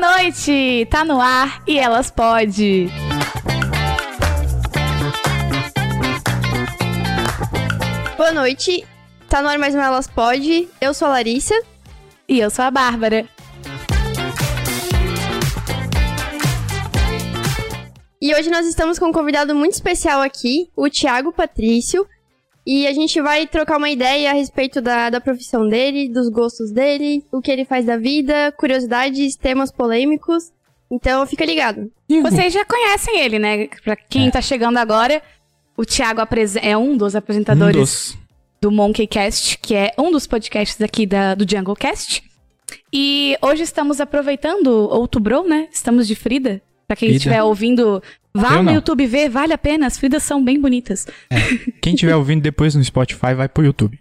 noite! Tá no ar e elas pode. Boa noite. Tá no ar mais um Elas Pode. Eu sou a Larissa. E eu sou a Bárbara. E hoje nós estamos com um convidado muito especial aqui, o Thiago Patrício. E a gente vai trocar uma ideia a respeito da, da profissão dele, dos gostos dele, o que ele faz da vida, curiosidades, temas polêmicos. Então fica ligado. Vocês já conhecem ele, né? Pra quem É. tá chegando agora, o Thiago é um dos apresentadores Um dos- do Monkeycast, que é um dos podcasts aqui da, do JungleCast. E hoje estamos aproveitando Outubro, né? Estamos de Frida. Pra quem estiver ouvindo, vá Eu no não. YouTube ver, vale a pena. As Fridas são bem bonitas. Quem estiver ouvindo depois no Spotify, vai pro YouTube.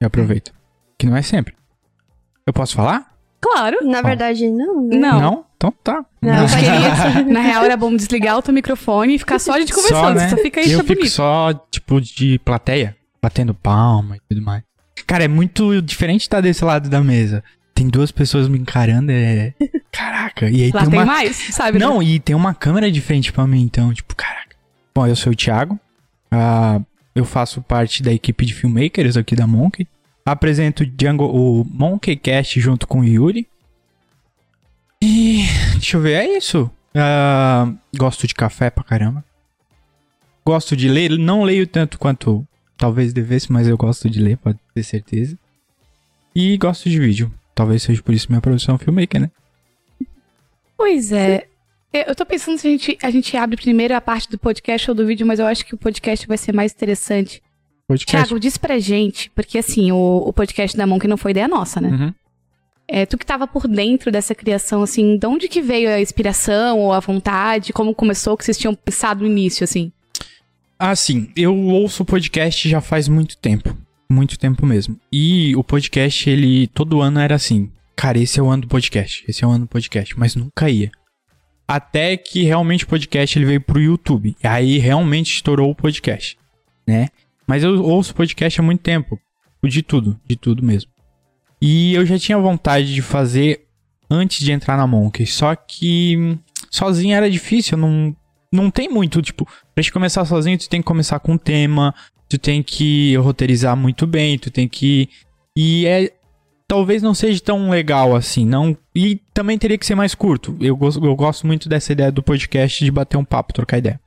E aproveita. Que não é sempre. Eu posso falar? Claro. Na verdade, não. né? Não. Então tá. Não, queria- na real, era bom desligar o teu microfone e ficar só a gente conversando. né? Só fica isso, Eu tá fico bonito. só, tipo, de plateia, batendo palma e tudo mais. Cara, é muito diferente estar desse lado da mesa. Tem duas pessoas me encarando, é. Caraca. E aí Lá tem tem uma. mais, sabe? né? Não, e tem uma câmera de frente pra mim, então, tipo, caraca. Bom, eu sou o Thiago. ah, eu faço parte da equipe de filmmakers aqui da Monkey. Apresento o Django, o Monkeycast junto com o Yuri. E. Deixa eu ver, é isso. Ah, gosto de café pra caramba. Gosto de ler. Não leio tanto quanto talvez devesse, mas eu gosto de ler, pode ter certeza. E gosto de vídeo. Talvez seja por isso minha profissão é filmmaker, né? Pois é. Eu eu tô pensando se a gente, a gente abre primeiro a parte do podcast ou do vídeo, mas eu acho que o podcast vai ser mais interessante. Podcast. Thiago, diz pra gente, porque assim, o, o podcast da Monk não foi ideia nossa, né? Uhum. É, tu que tava por dentro dessa criação, assim, de onde que veio a inspiração ou a vontade? Como começou, o que vocês tinham pensado no início, assim? Ah, sim. Eu ouço podcast já faz muito tempo. Muito tempo mesmo. E o podcast, ele todo ano era assim. Cara, esse é o ano do podcast. Esse é o ano do podcast. Mas nunca ia. Até que realmente o podcast ele veio pro YouTube. E aí realmente estourou o podcast. Né? Mas eu ouço podcast há muito tempo. De tudo. De tudo mesmo. E eu já tinha vontade de fazer antes de entrar na Monkey. Só que sozinho era difícil. Não, não tem muito, tipo, pra gente começar sozinho, tu tem que começar com um tema, tu tem que roteirizar muito bem, tu tem que. E é. Talvez não seja tão legal assim, não. E também teria que ser mais curto. Eu, gosto- eu gosto muito dessa ideia do podcast de bater um papo, trocar ideia.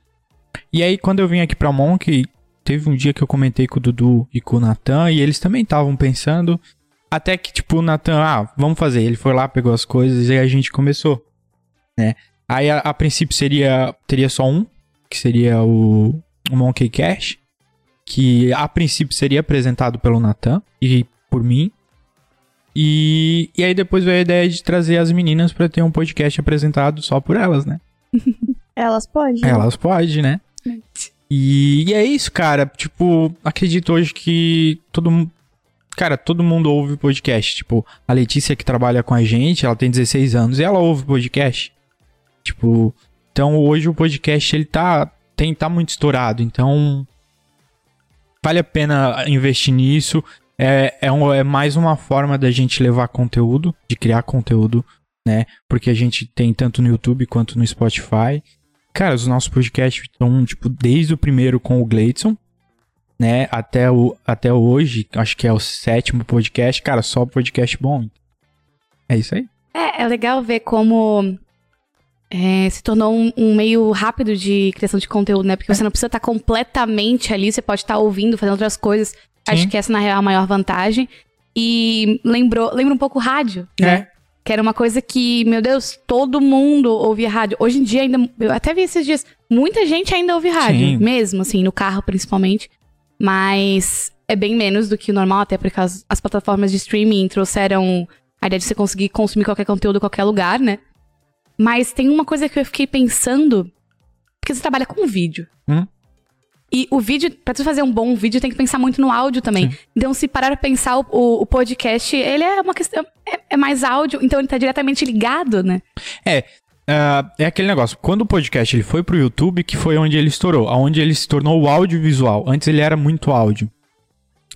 E aí, quando eu vim aqui pra Monk, teve um dia que eu comentei com o Dudu e com o Natan, e eles também estavam pensando. Até que, tipo, o Natan, ah, vamos fazer. Ele foi lá, pegou as coisas e a gente começou. Né? Aí, a, a princípio, seria teria só um, que seria o, o Monkey Cash, que a princípio seria apresentado pelo Natan e por mim. E, e aí depois veio a ideia de trazer as meninas pra ter um podcast apresentado só por elas, né? Elas podem. Elas podem, né? E, e é isso, cara. Tipo, acredito hoje que todo mundo. Cara, todo mundo ouve podcast. Tipo, a Letícia que trabalha com a gente, ela tem 16 anos e ela ouve podcast. Tipo, então hoje o podcast ele tá, tem, tá muito estourado. Então, vale a pena investir nisso. É, é, um- é mais uma forma da gente levar conteúdo, de criar conteúdo, né? Porque a gente tem tanto no YouTube quanto no Spotify. Cara, os nossos podcasts estão, tipo, desde o primeiro com o Gleidson, né? Até, o, até hoje, acho que é o sétimo podcast. Cara, só podcast bom. É isso aí. É, é legal ver como é, se tornou um, um meio rápido de criação de conteúdo, né? Porque você não precisa estar completamente ali, você pode estar ouvindo, fazendo outras coisas. Acho Sim. que essa, na real, é a maior vantagem. E lembrou, lembra um pouco o rádio, né? É. Que era uma coisa que, meu Deus, todo mundo ouvia rádio. Hoje em dia, ainda. Eu até vi esses dias. Muita gente ainda ouve rádio. Sim. Mesmo, assim, no carro principalmente. Mas é bem menos do que o normal, até porque as, as plataformas de streaming trouxeram a ideia de você conseguir consumir qualquer conteúdo em qualquer lugar, né? Mas tem uma coisa que eu fiquei pensando. Porque você trabalha com vídeo. Hum. E o vídeo, pra tu fazer um bom vídeo, tem que pensar muito no áudio também. Sim. Então, se parar pra pensar, o, o- o podcast, ele é uma questão. É, é mais áudio, então ele tá diretamente ligado, né? Ah, é aquele negócio. Quando o podcast ele foi pro YouTube, que foi onde ele estourou, aonde ele se tornou o audiovisual. Antes ele era muito áudio.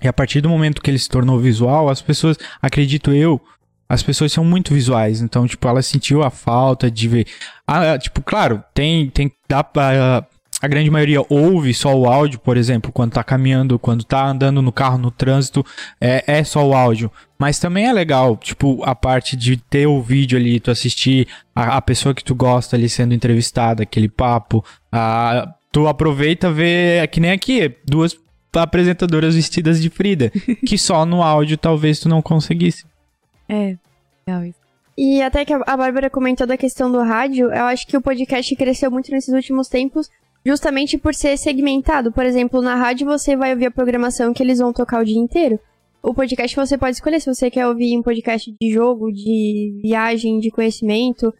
E a partir do momento que ele se tornou visual, as pessoas, acredito eu, As pessoas são muito visuais, então, tipo, ela sentiu a falta de ver. Ah, tipo, claro, tem, tem, dá pra, a grande maioria ouve só o áudio, por exemplo, quando tá caminhando, quando tá andando no carro, no trânsito, é, é só o áudio. Mas também é legal, tipo, a parte de ter o vídeo ali, tu assistir a, a pessoa que tu gosta ali sendo entrevistada, aquele papo. A, tu aproveita ver, é que nem aqui, duas apresentadoras vestidas de Frida, que só no áudio talvez tu não conseguisse. É, legal isso. E até que a Bárbara comentou da questão do rádio, eu acho que o podcast cresceu muito nesses últimos tempos, justamente por ser segmentado. Por exemplo, na rádio você vai ouvir a programação que eles vão tocar o dia inteiro. O podcast você pode escolher se você quer ouvir um podcast de jogo, de viagem, de conhecimento,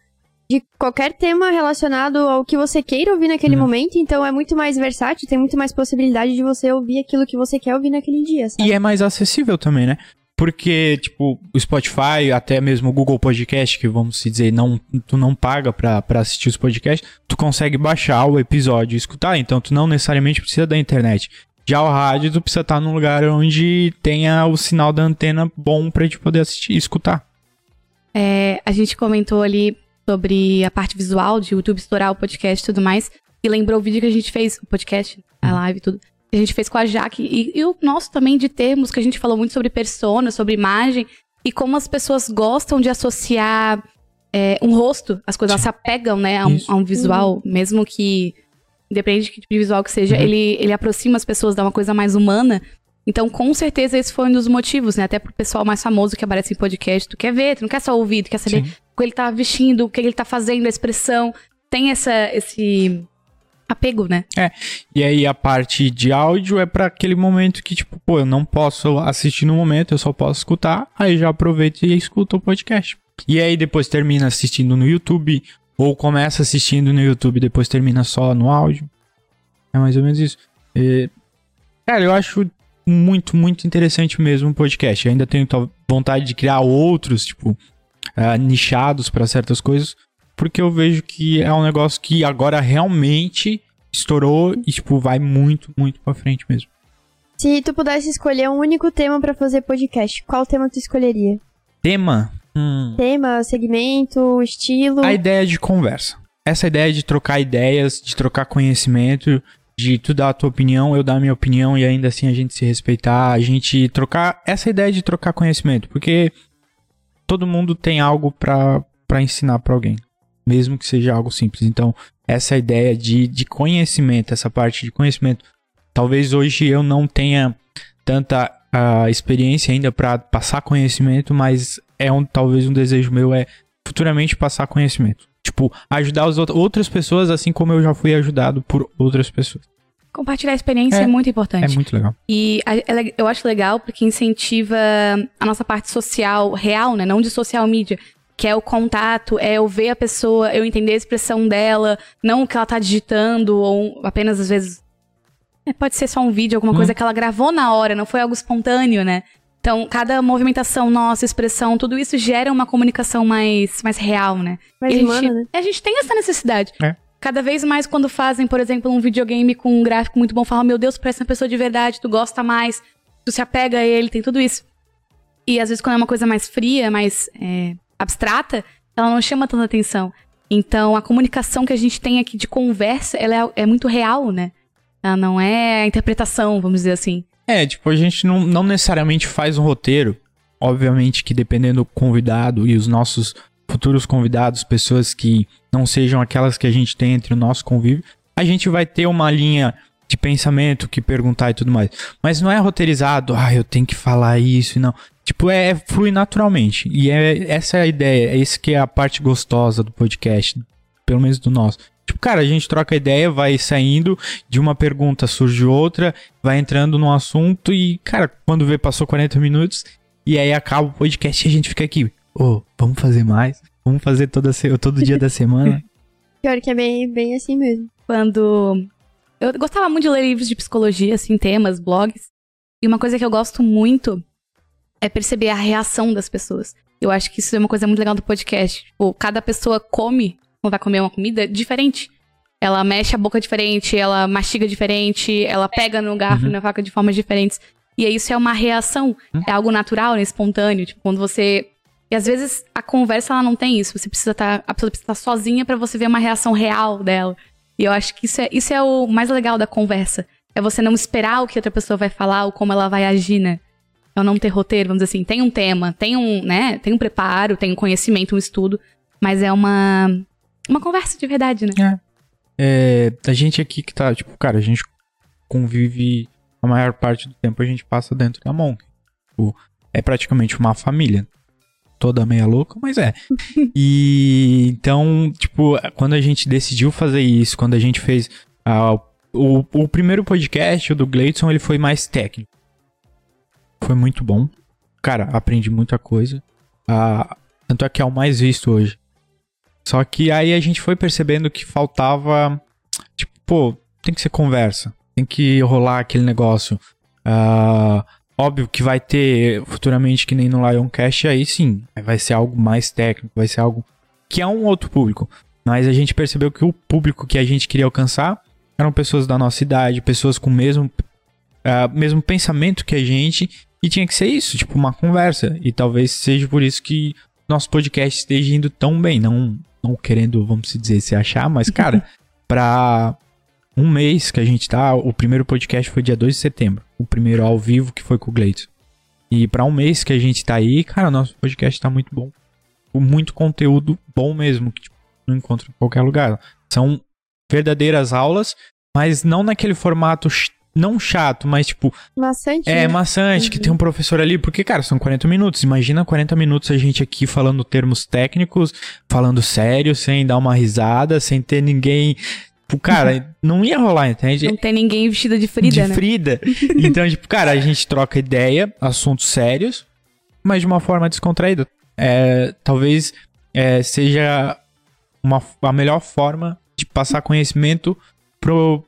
de qualquer tema relacionado ao que você queira ouvir naquele Uhum. momento. Então é muito mais versátil, tem muito mais possibilidade de você ouvir aquilo que você quer ouvir naquele dia, sabe? E é mais acessível também, né? Porque, tipo, o Spotify, até mesmo o Google Podcast, que vamos se dizer, não, tu não paga pra, pra assistir os podcasts, tu consegue baixar o episódio e escutar, então tu não necessariamente precisa da internet. Já o rádio, tu precisa estar num lugar onde tenha o sinal da antena bom pra te poder assistir e escutar. É, a gente comentou ali sobre a parte visual de YouTube estourar o podcast e tudo mais. E lembrou o vídeo que a gente fez, o podcast, a live e tudo. Que a gente fez com a Jaque. E, e o nosso também de termos, que a gente falou muito sobre persona, sobre imagem. E como as pessoas gostam de associar é, um rosto. As coisas elas se apegam, né, a um, a um visual. Mesmo que, independente de que tipo de visual que seja, Uhum. ele, ele aproxima as pessoas, dá uma coisa mais humana. Então, com certeza, esse foi um dos motivos, né? Até pro pessoal mais famoso que aparece em podcast. Tu quer ver, tu não quer só ouvir, tu quer saber Sim. o que ele tá vestindo, o que ele tá fazendo, a expressão. Tem essa, esse apego, né? E aí a parte de áudio é pra aquele momento que, tipo, pô, eu não posso assistir no momento, eu só posso escutar, aí já aproveito e escuto o podcast. E aí depois termina assistindo no YouTube, ou começa assistindo no YouTube depois termina só no áudio. É mais ou menos isso. E, cara, eu acho muito, muito interessante mesmo o podcast. Eu ainda tenho vontade de criar outros, tipo, ah, nichados pra certas coisas, porque eu vejo que é um negócio que agora realmente estourou e, tipo, vai muito, muito pra frente mesmo. Se tu pudesse escolher um único tema pra fazer podcast, qual tema tu escolheria? Tema? Hum. Tema, segmento, estilo? A ideia de conversa. Essa ideia de trocar ideias, de trocar conhecimento, de tu dar a tua opinião, eu dar a minha opinião e ainda assim a gente se respeitar, a gente trocar. Essa ideia de trocar conhecimento, porque todo mundo tem algo pra ensinar pra alguém, mesmo que seja algo simples. Então, essa ideia de, de conhecimento, essa parte de conhecimento, talvez hoje eu não tenha tanta ah, experiência ainda pra passar conhecimento, mas é um talvez um desejo meu é futuramente passar conhecimento. Tipo, ajudar as out- outras pessoas assim como eu já fui ajudado por outras pessoas. Compartilhar a experiência é, É. muito importante. É muito legal. E é eu acho legal porque incentiva a nossa parte social real, né? Não de social media. Que é o contato, é eu ver a pessoa, eu entender a expressão dela, não o que ela tá digitando, ou apenas às vezes. é, pode ser só um vídeo, alguma Hum. coisa que ela gravou na hora, não foi algo espontâneo, né? Então, cada movimentação nossa, expressão, tudo isso gera uma comunicação mais, mais real, né? Mais E a humana, gente, né? A gente tem essa necessidade. É. Cada vez mais quando fazem, por exemplo, um videogame com um gráfico muito bom, falam, meu Deus, parece uma pessoa de verdade, tu gosta mais, tu se apega a ele, tem tudo isso. E às vezes quando é uma coisa mais fria, mais é, abstrata, ela não chama tanta atenção. Então a comunicação que a gente tem aqui de conversa, ela é, é muito real, né? Ela não é interpretação, vamos dizer assim. É, tipo, a gente não, não necessariamente faz um roteiro. Obviamente que dependendo do convidado e os nossos futuros convidados, pessoas que não sejam aquelas que a gente tem entre o nosso convívio, a gente vai ter uma linha de pensamento que perguntar e tudo mais. Mas não é roteirizado, ah, eu tenho que falar isso e não. Tipo, é, flui naturalmente. E é essa é a ideia, é isso que é a parte gostosa do podcast, pelo menos do nosso. Tipo, cara, a gente troca ideia, vai saindo, de uma pergunta surge outra, vai entrando num assunto e, cara, quando vê, passou 40 minutos e aí acaba o podcast e a gente fica aqui. Ô, vamos fazer mais? Vamos fazer toda, todo dia da semana? Pior que é bem, bem assim mesmo. quando. Eu gostava muito de ler livros de psicologia, assim, temas, blogs. E uma coisa que eu gosto muito é perceber a reação das pessoas. Eu acho que isso é uma coisa muito legal do podcast. Tipo, cada pessoa come, quando vai comer uma comida, diferente. Ela mexe a boca diferente, ela mastiga diferente, ela pega no garfo e Uhum. na faca de formas diferentes. E aí isso é uma reação, Hum. é algo natural, né, espontâneo. Tipo, quando você E às vezes a conversa ela não tem isso. Você precisa estar. a pessoa precisa estar sozinha pra você ver uma reação real dela. E eu acho que isso é, isso é o mais legal da conversa. É você não esperar o que outra pessoa vai falar ou como ela vai agir, né? É não ter roteiro, vamos dizer assim. Tem um tema, tem um, né? Tem um preparo, tem um conhecimento, um estudo. Mas é uma. Uma conversa de verdade, né? É, a gente aqui que tá, tipo, cara, a gente convive a maior parte do tempo a gente passa dentro da Monk. Tipo, é praticamente uma família. Toda meia louca, mas é. e então, tipo, quando a gente decidiu fazer isso, quando a gente fez ah, o, o primeiro podcast, o do Gleidson, ele foi mais técnico. Foi muito bom. Cara, aprendi muita coisa. Ah, tanto é que é o mais visto hoje. Só que aí a gente foi percebendo que faltava. Tipo, pô, tem que ser conversa. Tem que rolar aquele negócio. Ah, óbvio que vai ter futuramente, que nem no Lioncast, aí sim. Vai ser algo mais técnico, vai ser algo que é um outro público. Mas a gente percebeu que o público que a gente queria alcançar eram pessoas da nossa idade, pessoas com o mesmo, uh, mesmo pensamento que a gente, e tinha que ser isso, tipo, uma conversa. E talvez seja por isso que nosso podcast esteja indo tão bem. Não, não querendo, vamos dizer, se achar, mas, cara, pra um mês que a gente tá, o primeiro podcast foi dia 2 de setembro. O primeiro ao vivo que foi com o Gleitson. E para um mês que a gente tá aí, cara, nosso podcast tá muito bom. Com muito conteúdo bom mesmo, que tipo, não encontro em qualquer lugar. São verdadeiras aulas, mas não naquele formato não chato, mas tipo. Maçante. É, né? maçante, uhum. que tem um professor ali, porque, cara, são 40 minutos. Imagina 40 minutos a gente aqui falando termos técnicos, falando sério, sem dar uma risada, sem ter ninguém. Tipo, cara, não ia rolar, entende? Não tem ninguém vestido de Frida, de né? Frida. Então, tipo, cara, a gente troca ideia, assuntos sérios, mas de uma forma descontraída. É, talvez é, seja uma, a melhor forma de passar conhecimento pro,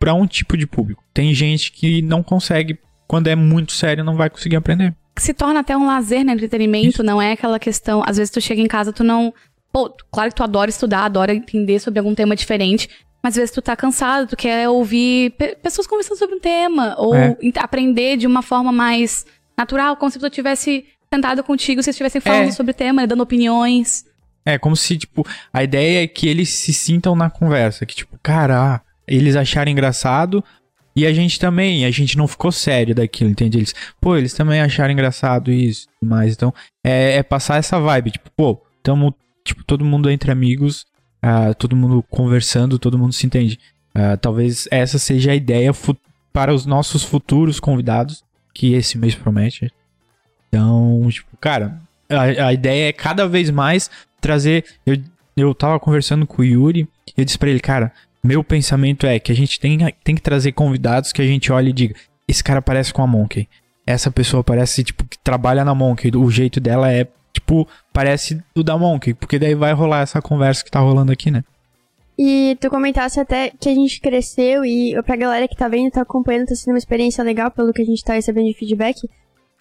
pra um tipo de público. Tem gente que não consegue, quando é muito sério, não vai conseguir aprender. Se torna até um lazer, né? Entretenimento, Isso. não é aquela questão. Às vezes tu chega em casa, tu não. Pô, claro que tu adora estudar, adora entender sobre algum tema diferente. Mas às vezes tu tá cansado, tu quer ouvir pe pessoas conversando sobre um tema. Ou é. aprender de uma forma mais natural, como se tu tivesse sentado contigo, se estivessem falando é. sobre o tema, dando opiniões. É, como se, tipo, a ideia é que eles se sintam na conversa. Que, tipo, cara, eles acharem engraçado e a gente também. A gente não ficou sério daquilo, entende? Eles, pô, eles também acharam engraçado isso e mais. Então, é, é, passar essa vibe. Tipo, pô, tamo, tipo, todo mundo entre amigos, uh, todo mundo conversando, todo mundo se entende. Uh, talvez essa seja a ideia para os nossos futuros convidados, que esse mês promete. Então, tipo, cara, a, a ideia é cada vez mais trazer. Eu, eu tava conversando com o Yuri eu disse pra ele, cara, meu pensamento é que a gente tem, tem que trazer convidados que a gente olhe e diga: esse cara parece com a Monkey. Essa pessoa parece, tipo, que trabalha na Monkey. O jeito dela é, tipo, parece do da Monkey. Porque daí vai rolar essa conversa que tá rolando aqui, né? E tu comentasse até que a gente cresceu e pra galera que tá vendo, tá acompanhando, tá sendo uma experiência legal pelo que a gente tá recebendo de feedback.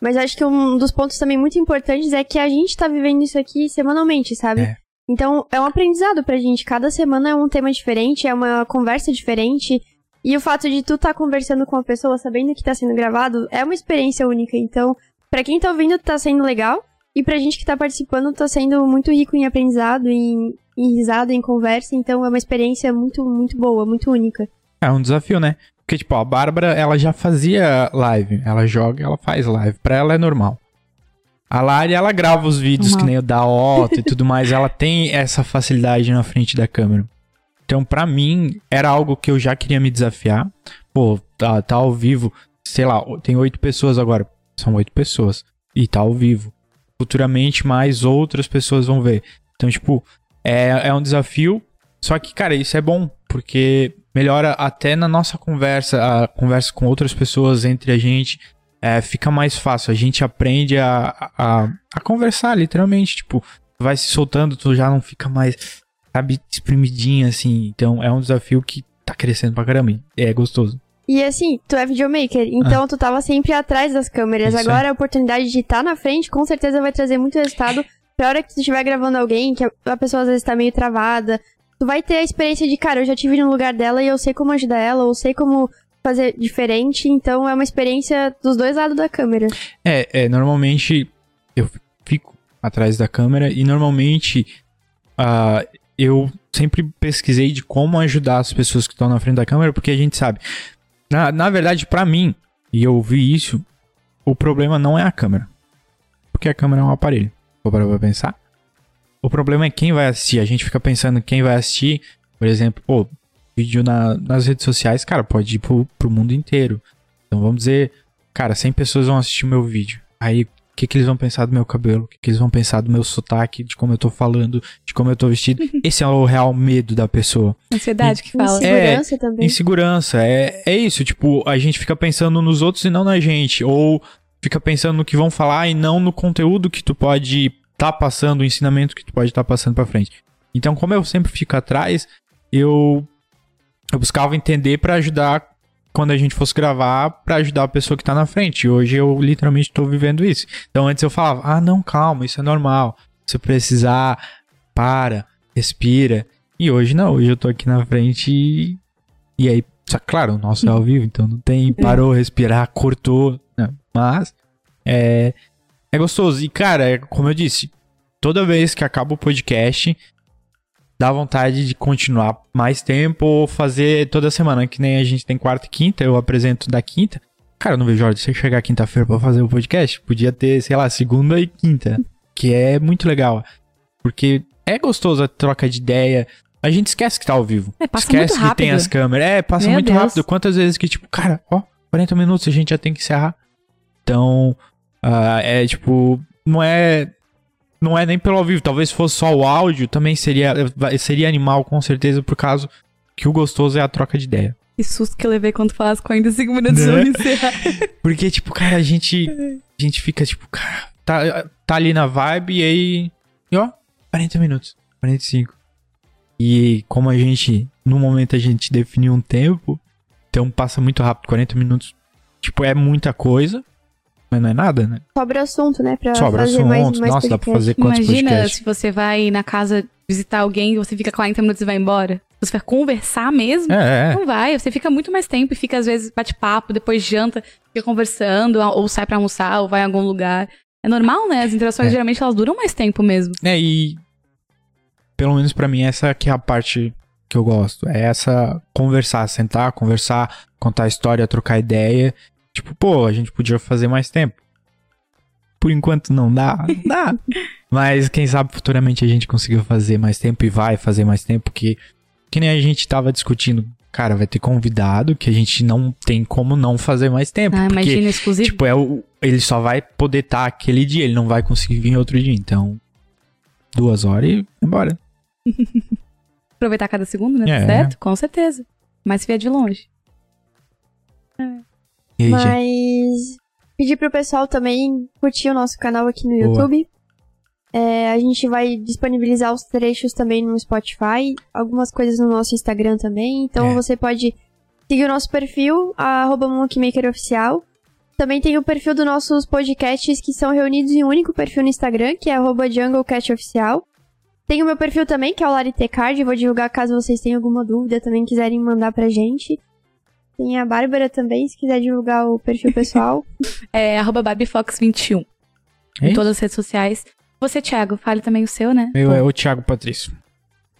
Mas acho que um dos pontos também muito importantes é que a gente tá vivendo isso aqui semanalmente, sabe? É. Então, é um aprendizado pra gente. Cada semana é um tema diferente, é uma conversa diferente. E o fato de tu estar tá conversando com a pessoa, sabendo que tá sendo gravado, é uma experiência única. Então, para quem tá ouvindo, tá sendo legal. E pra gente que tá participando, tá sendo muito rico em aprendizado, em, em risada, em conversa. Então, é uma experiência muito, muito boa, muito única. É um desafio, né? Porque, tipo, a Bárbara, ela já fazia live. Ela joga, ela faz live. Pra ela é normal. A Lari, ela grava os vídeos que nem o da Otto e tudo mais. Ela tem essa facilidade na frente da câmera. Então, para mim, era algo que eu já queria me desafiar. Pô, tá, tá ao vivo. Sei lá, tem oito pessoas agora. São oito pessoas. E tá ao vivo. Futuramente, mais outras pessoas vão ver. Então, tipo, é, é um desafio. Só que, cara, isso é bom. Porque melhora até na nossa conversa, a conversa com outras pessoas entre a gente, é, fica mais fácil. A gente aprende a, a, a conversar, literalmente. Tipo, vai se soltando, tu já não fica mais, sabe, exprimidinho assim. Então é um desafio que tá crescendo pra caramba. É gostoso. E assim, tu é videomaker, então ah. tu tava sempre atrás das câmeras. Isso Agora aí. a oportunidade de estar tá na frente com certeza vai trazer muito resultado pra hora que tu estiver gravando alguém, que a pessoa às vezes tá meio travada, tu vai ter a experiência de, cara, eu já tive no lugar dela e eu sei como ajudar ela, ou sei como fazer diferente, então é uma experiência dos dois lados da câmera. É, é normalmente eu fico atrás da câmera e normalmente ah, eu sempre pesquisei de como ajudar as pessoas que estão na frente da câmera, porque a gente sabe. Na, na verdade, pra mim, e eu vi isso, o problema não é a câmera. Porque a câmera é um aparelho. Vou parar pra pensar. O problema é quem vai assistir. A gente fica pensando quem vai assistir. Por exemplo, pô, vídeo na- nas redes sociais, cara, pode ir pro, pro mundo inteiro. Então vamos dizer, cara, 100 pessoas vão assistir meu vídeo. Aí, o que, que eles vão pensar do meu cabelo? O que, que eles vão pensar do meu sotaque, de como eu tô falando, de como eu tô vestido? Esse é o real medo da pessoa. Ansiedade que fala. Insegurança também. Insegurança, é, é isso. Tipo, a gente fica pensando nos outros e não na gente. Ou fica pensando no que vão falar e não no conteúdo que tu pode tá passando, o ensinamento que tu pode estar passando pra frente. Então, como eu sempre fico atrás, eu, eu buscava entender pra ajudar quando a gente fosse gravar, pra ajudar a pessoa que tá na frente. E hoje eu literalmente tô vivendo isso. Então, antes eu falava, ah, não, calma, isso é normal. Se precisar, para, respira. E hoje não, hoje eu tô aqui na frente e, e aí, claro, o nosso é ao vivo, então não tem parou, respirar, cortou, né? mas é, é gostoso. E cara, é, como eu disse, toda vez que acaba o podcast, dá vontade de continuar mais tempo ou fazer toda semana, que nem a gente tem quarta e quinta, eu apresento da quinta. Cara, eu não vejo hora de você chegar quinta-feira pra fazer o podcast. Podia ter, sei lá, segunda e quinta, que é muito legal. Porque é gostoso a troca de ideia. A gente esquece que tá ao vivo. É, passa esquece muito que tem rápido. as câmeras. É, passa Meu muito Deus. rápido. Quantas vezes que, tipo, cara, ó, 40 minutos a gente já tem que encerrar. Então, ah, é tipo, não é. Não é nem pelo ao vivo. Talvez fosse só o áudio, também seria, seria animal, com certeza, por causa que o gostoso é a troca de ideia. Que susto que eu levei quando falasse 45 minutos Né? eu encerrar. Porque, tipo, cara, a gente. A gente fica, tipo, cara, tá, tá ali na vibe e aí. E ó, 40 minutos, 45. E como a gente. No momento a gente definiu um tempo, então passa muito rápido. 40 minutos, tipo, é muita coisa, mas não é nada, né? Sobra assunto, né? Pra Sobra fazer assunto. mais, mais Nossa, dá pra podcast. fazer quantos Imagina podcasts? se você vai na casa visitar alguém e você fica 40 minutos e vai embora. Você vai conversar mesmo. É, é. Não vai, você fica muito mais tempo e fica, às vezes, bate-papo, depois janta, fica conversando, ou sai pra almoçar, ou vai em algum lugar. É normal, né? As interações É. geralmente elas duram mais tempo mesmo. É, e pelo menos pra mim essa que é a parte que eu gosto. É essa conversar, sentar, conversar, contar história, trocar ideia. Tipo, pô, a gente podia fazer mais tempo. Por enquanto não dá, dá. Mas quem sabe futuramente a gente conseguiu fazer mais tempo e vai fazer mais tempo, porque que nem a gente tava discutindo, cara, vai ter convidado que a gente não tem como não fazer mais tempo, Ah, porque imagina, exclusivo. Tipo, é o, ele só vai poder estar aquele dia, ele não vai conseguir vir outro dia. Então, duas horas e embora. Aproveitar cada segundo, né? É. Certo? Com certeza. Mas se vier de longe. E aí, gente? Mas pedir pro pessoal também curtir o nosso canal aqui no Boa. YouTube. É, a gente vai disponibilizar os trechos também no Spotify, algumas coisas no nosso Instagram também. Então É. você pode seguir o nosso perfil, arroba MonkeyMakerOficial. Também tem o perfil dos nossos podcasts que são reunidos em um único perfil no Instagram, que é arroba JungleCatOficial. Tem o meu perfil também, que é o LariTcard, vou divulgar caso vocês tenham alguma dúvida, também quiserem mandar pra gente. Tem a Bárbara também, se quiser divulgar o perfil pessoal. É arroba BarbieFox21 É em todas as redes sociais. Você, Thiago, fale também o seu, né? Meu é o Thiago Patrício.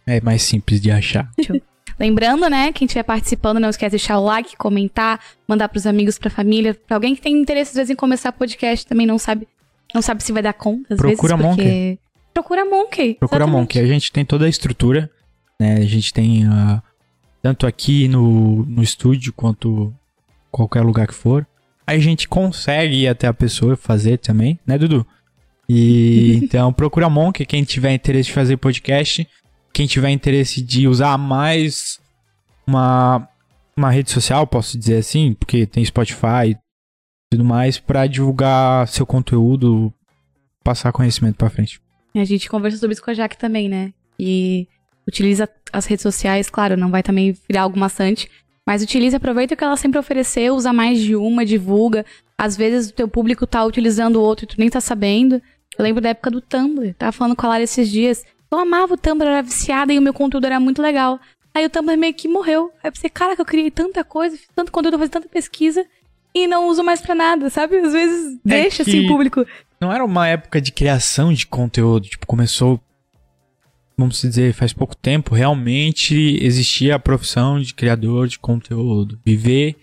É mais simples de achar. Lembrando, né, quem estiver participando, não esquece de deixar o like, comentar, mandar pros amigos, pra família, pra alguém que tem interesse às vezes em começar podcast, também não sabe, não sabe se vai dar conta às Procura vezes, porque Monkey. Procura Monkey. Procura exatamente. Monk. A gente tem toda a estrutura, né? A gente tem ah, tanto aqui no, no estúdio quanto qualquer lugar que for. A gente consegue ir até a pessoa fazer também, né, Dudu? E então procura Monk, quem tiver interesse de fazer podcast, quem tiver interesse de usar mais uma, uma rede social, posso dizer assim, porque tem Spotify e tudo mais, pra divulgar seu conteúdo, passar conhecimento pra frente. A gente conversa sobre isso com a Jaque também, né? E utiliza as redes sociais, claro, não vai também virar algo maçante, mas utiliza, aproveita o que ela sempre ofereceu, usa mais de uma, divulga. Às vezes o teu público tá utilizando o outro e tu nem tá sabendo. Eu lembro da época do Tumblr, tava falando com a Lara esses dias. Eu amava o Tumblr, era viciada e o meu conteúdo era muito legal. Aí o Tumblr meio que morreu. Aí eu pensei, cara, que eu criei tanta coisa, fiz tanto conteúdo, fiz tanta pesquisa e não uso mais pra nada, sabe? Às vezes deixa que- assim o público não era uma época de criação de conteúdo. Tipo, começou, vamos dizer, faz pouco tempo. Realmente existia a profissão de criador de conteúdo. Viver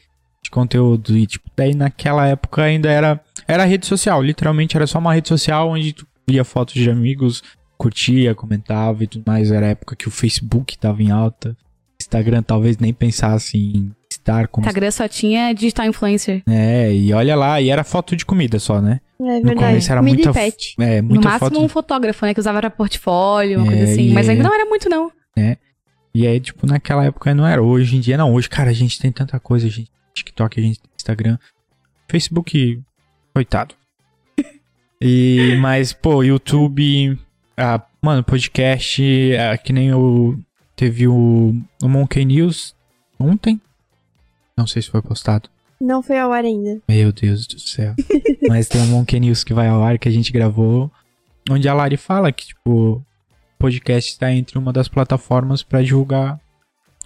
de conteúdo. E, tipo, daí naquela época ainda era, era rede social. Literalmente era só uma rede social onde tu via fotos de amigos, curtia, comentava e tudo mais. Era a época que o Facebook tava em alta. Instagram talvez nem pensasse em estar como. Instagram só tinha digital influencer. É, e olha lá, e era foto de comida só, né? É No verdade. começo era pet. é, No muita máximo foto. um fotógrafo, né? Que usava pra portfólio, uma É, coisa assim. Mas é- ainda não era muito, não. E aí, tipo, naquela época não era. Hoje em dia não. Hoje, cara, a gente tem tanta coisa. A gente tem TikTok, a gente tem Instagram. Facebook, coitado. e, mas, pô, YouTube, ah, mano, podcast, ah, que nem o. Teve o, o Monkey News ontem. Não sei se foi postado. Não foi ao ar ainda. Meu Deus do céu. Mas tem um Monkey News que vai ao ar que a gente gravou, onde a Lari fala que, tipo, podcast está entre uma das plataformas pra divulgar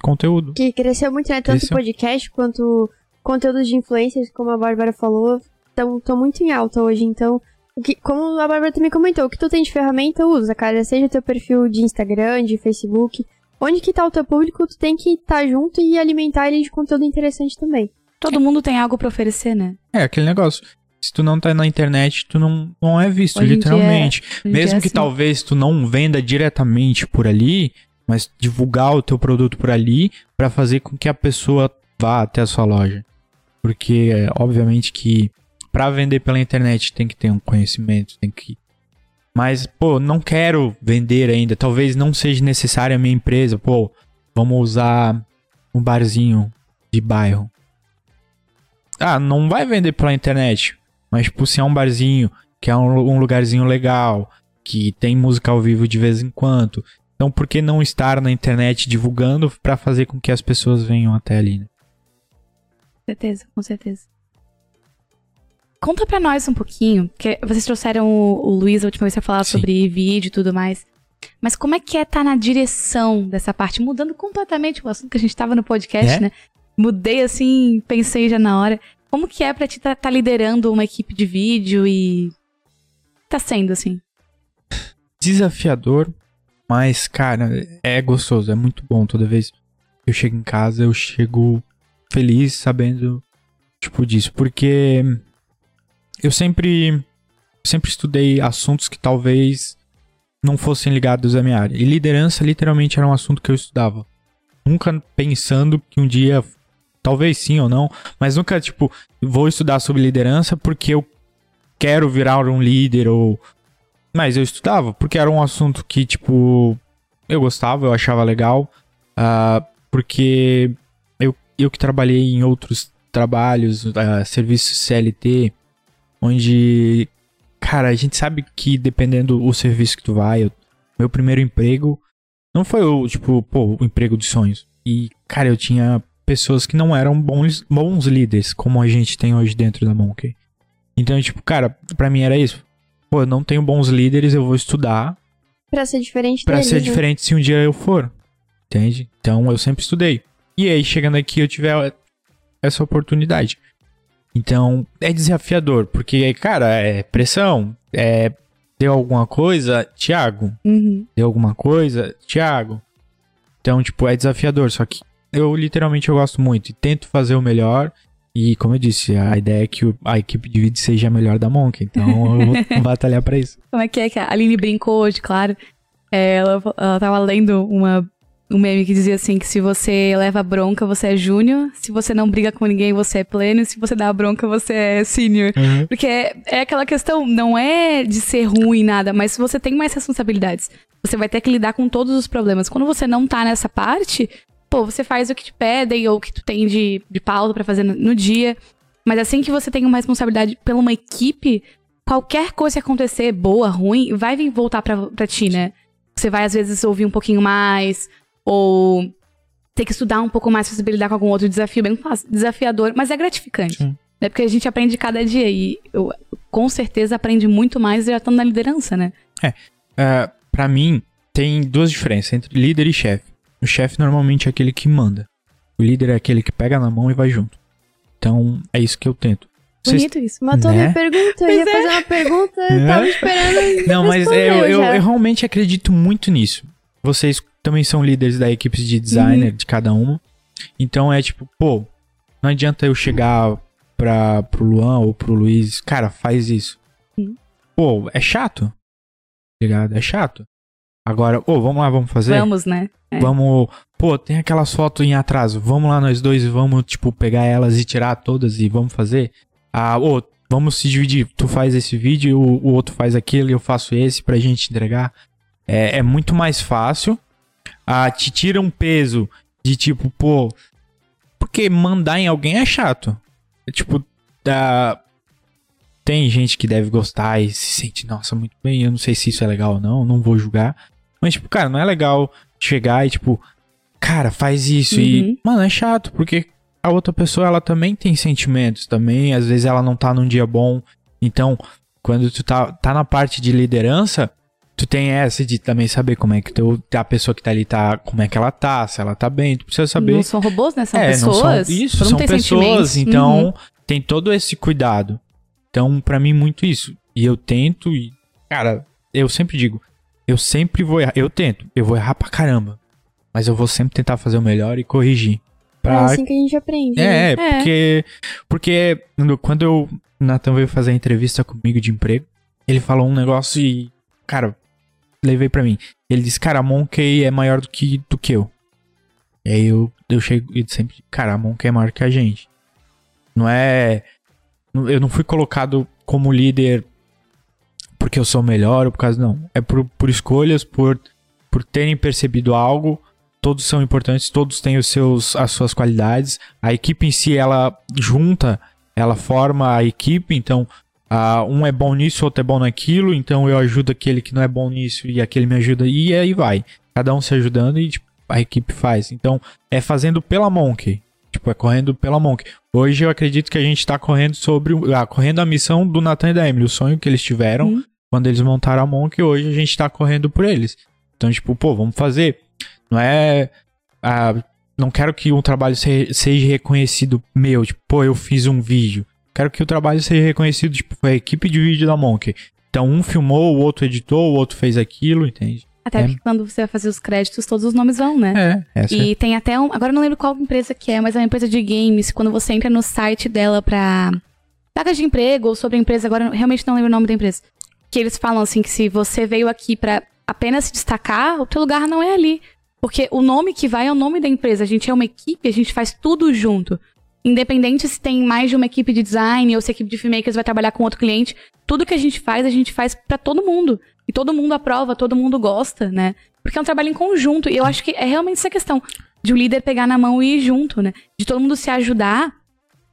conteúdo. Que cresceu muito, né? Tanto Cresceu. podcast quanto conteúdos de influencers, como a Bárbara falou, estão muito em alta hoje. Então, o que, como a Bárbara também comentou, o que tu tem de ferramenta, usa, cara. Seja teu perfil de Instagram, de Facebook. Onde que tá o teu público, tu tem que estar junto e alimentar ele de conteúdo interessante também. Todo mundo tem algo pra oferecer, né? É, aquele negócio. Se tu não tá na internet, tu não, não é visto, Hoje em literalmente. Em Mesmo dia, que assim, talvez tu não venda diretamente por ali, mas divulgar o teu produto por ali pra fazer com que a pessoa vá até a sua loja. Porque, é, obviamente que pra vender pela internet tem que ter um conhecimento, tem que... Mas, pô, não quero vender ainda. Talvez não seja necessária a minha empresa. Pô, vamos usar um barzinho de bairro. Ah, não vai vender pela internet. Mas, tipo, se é um barzinho, que é um, um lugarzinho legal, que tem música ao vivo de vez em quando. Então, por que não estar na internet divulgando pra fazer com que as pessoas venham até ali, né? Com certeza, com certeza. Conta pra nós um pouquinho, porque vocês trouxeram o, o Luiz a última vez pra falar Sim. sobre vídeo e tudo mais. Mas como é que é estar na direção dessa parte? Mudando completamente o assunto que a gente tava no podcast, É? né? Mudei assim, pensei já na hora. Como que é pra ti tá, tá liderando uma equipe de vídeo e. Tá sendo assim? Desafiador, mas, cara, é gostoso, é muito bom. Toda vez que eu chego em casa, eu chego feliz sabendo, tipo, disso. Porque eu sempre, sempre estudei assuntos que talvez não fossem ligados à minha área. E liderança, literalmente, era um assunto que eu estudava. Nunca pensando que um dia, talvez sim ou não, mas nunca, tipo, vou estudar sobre liderança porque eu quero virar um líder ou. Mas eu estudava, porque era um assunto que, tipo, eu gostava, eu achava legal. ah, porque eu, eu que trabalhei em outros trabalhos, ah, serviços CLT, onde, cara, a gente sabe que dependendo do serviço que tu vai, eu- meu primeiro emprego não foi o, tipo, pô, o emprego dos sonhos. E, cara, eu tinha pessoas que não eram bons, bons líderes, como a gente tem hoje dentro da Monkey. Então, tipo, cara, pra mim era isso. Pô, eu não tenho bons líderes, eu vou estudar Pra ser diferente Pra deles, ser né? diferente se um dia eu for. Entende? Então eu sempre estudei. E aí, chegando aqui, eu tive a- essa oportunidade. Então, é desafiador, porque, cara, é pressão. É. Deu alguma coisa, Thiago? Uhum. Deu alguma coisa, Thiago? Então, tipo, é desafiador. Só que eu literalmente eu gosto muito e tento fazer o melhor. E, como eu disse, a ideia é que a equipe de vídeo seja a melhor da Monk. Então, eu vou batalhar pra isso. Como é que é que a Aline brincou hoje, claro. É, ela, ela tava lendo uma, um meme que dizia assim: que se você leva bronca, você é júnior. Se você não briga com ninguém, você é pleno. E se você dá bronca, você é sênior. Porque é, é aquela questão, não é de ser ruim nada, mas se você tem mais responsabilidades, você vai ter que lidar com todos os problemas. Quando você não tá nessa parte, pô, você faz o que te pedem ou o que tu tem de, de pauta pra fazer no, no dia. Mas assim que você tem uma responsabilidade pela uma equipe, qualquer coisa que acontecer, boa, ruim, vai vir voltar pra, pra ti, né? Você vai, às vezes, ouvir um pouquinho mais, ou ter que estudar um pouco mais pra saber lidar com algum outro desafio bem fácil, desafiador, mas é gratificante. Sim. É porque a gente aprende cada dia e eu, com certeza aprende muito mais já estando na liderança, né? É, para mim, tem duas diferenças entre líder e chefe. O chefe normalmente é aquele que manda. O líder é aquele que pega na mão e vai junto. Então, é isso que eu tento. Vocês- Bonito isso. Matou Né? minha pergunta. Eu ia fazer uma pergunta, eu tava esperando. Não, mas é, eu, eu, eu realmente acredito muito nisso. Vocês também são líderes da equipe de Uhum. designer de cada uma. Então é tipo, pô, não adianta eu chegar pra, pro Luan ou pro Luiz, cara, faz isso. Sim. Pô, é chato. Tá Ligado? É chato. Agora, ô, vamos lá, vamos fazer? Vamos, né? É. Vamos. Pô, tem aquelas fotos em atraso. Vamos lá nós dois e vamos, tipo, pegar elas e tirar todas e vamos fazer? Ah, ô, vamos se dividir. Tu faz esse vídeo, o, o outro faz aquele, eu faço esse pra gente entregar. É, é muito mais fácil. Ah, te tira um peso de tipo, pô. Porque mandar em alguém é chato. É tipo, ah, tem gente que deve gostar e se sente, nossa, muito bem. Eu não sei se isso é legal ou não, não vou julgar. Mas, tipo, cara, não é legal chegar e, tipo, cara, faz isso. E, Uhum. mano, é chato, porque a outra pessoa, ela também tem sentimentos também. Às vezes ela não tá num dia bom. Então, quando tu tá, tá na parte de liderança, tu tem essa de também saber como é que teu, a pessoa que tá ali tá, como é que ela tá, se ela tá bem. Tu precisa saber. Não são robôs, né? São É, não pessoas. são, isso, Todo são pessoas, então Uhum. tem todo esse cuidado. Então, pra mim, muito isso. E eu tento, e, cara, eu sempre digo, eu sempre vou errar. Eu tento, eu vou errar pra caramba. Mas eu vou sempre tentar fazer o melhor e corrigir. É Pra... assim que a gente aprende. né? É, porque. Porque quando eu. O Nathan veio fazer a entrevista comigo de emprego, ele falou um negócio e. Cara, levei pra mim. Ele disse, cara, a Monkey é maior do que, do que eu. E aí eu, eu chego e sempre, cara, a Monkey é maior que a gente. Não é. Eu não fui colocado como líder porque eu sou melhor ou por causa. Não. É por, por escolhas, por, por terem percebido algo. Todos são importantes, todos têm os seus, as suas qualidades. A equipe em si, ela junta, ela forma a equipe, então ah, um é bom nisso, outro é bom naquilo, então eu ajudo aquele que não é bom nisso e aquele me ajuda, e aí vai. Cada um se ajudando e tipo, a equipe faz. Então, é fazendo pela Monkey. Tipo, é correndo pela Monkey. Hoje eu acredito que a gente tá correndo sobre. Ah, correndo a missão do Nathan e da Emily, o sonho que eles tiveram Uhum. quando eles montaram a Monkey. Hoje a gente tá correndo por eles. Então, tipo, pô, vamos fazer. Não é. Ah, não quero que um trabalho se- seja reconhecido meu. Tipo, pô, eu fiz um vídeo. Quero que o trabalho seja reconhecido, tipo, foi a equipe de vídeo da Monkey. Então, um filmou, o outro editou, o outro fez aquilo, entende? Até É. porque quando você vai fazer os créditos, todos os nomes vão, né? É, essa E tem até um. Agora eu não lembro qual empresa que é, mas é uma empresa de games. Quando você entra no site dela pra. Vagas de emprego ou sobre a empresa, agora eu realmente não lembro o nome da empresa. Que eles falam assim que se você veio aqui pra apenas se destacar, o teu lugar não é ali. Porque o nome que vai é o nome da empresa. A gente é uma equipe, a gente faz tudo junto. Independente se tem mais de uma equipe de design ou se a equipe de filmmakers vai trabalhar com outro cliente, tudo que a gente faz, a gente faz pra todo mundo. E todo mundo aprova, todo mundo gosta, né? Porque é um trabalho em conjunto. E eu acho que é realmente essa questão de o líder pegar na mão e ir junto, né? De todo mundo se ajudar.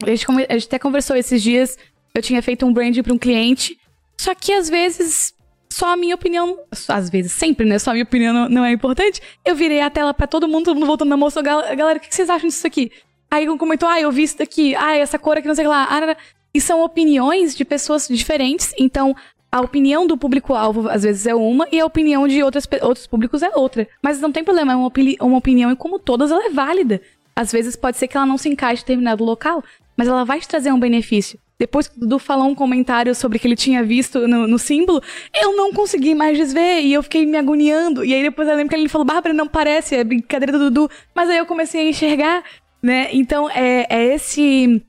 A gente, a gente até conversou esses dias, eu tinha feito um brand pra um cliente, só que às vezes só a minha opinião, às vezes, sempre, né? Só a minha opinião não, não é importante. Eu virei a tela pra todo mundo, todo mundo voltando na moça, "Gal- galera, o que vocês acham disso aqui? Aí um comentou, ah, eu vi isso daqui, ah, essa cor aqui, não sei lá. Ah. E são opiniões de pessoas diferentes, então a opinião do público-alvo às vezes é uma e a opinião de outras, outros públicos é outra. Mas não tem problema, é uma, opini- uma opinião e como todas ela é válida. Às vezes pode ser que ela não se encaixe em determinado local, mas ela vai te trazer um benefício. Depois que o Dudu falou um comentário sobre que ele tinha visto no, no símbolo, eu não consegui mais desver e eu fiquei me agoniando. E aí depois eu lembro que ele falou, Bárbara, não parece, é brincadeira do Dudu. Mas aí eu comecei a enxergar, né? Então é, é esse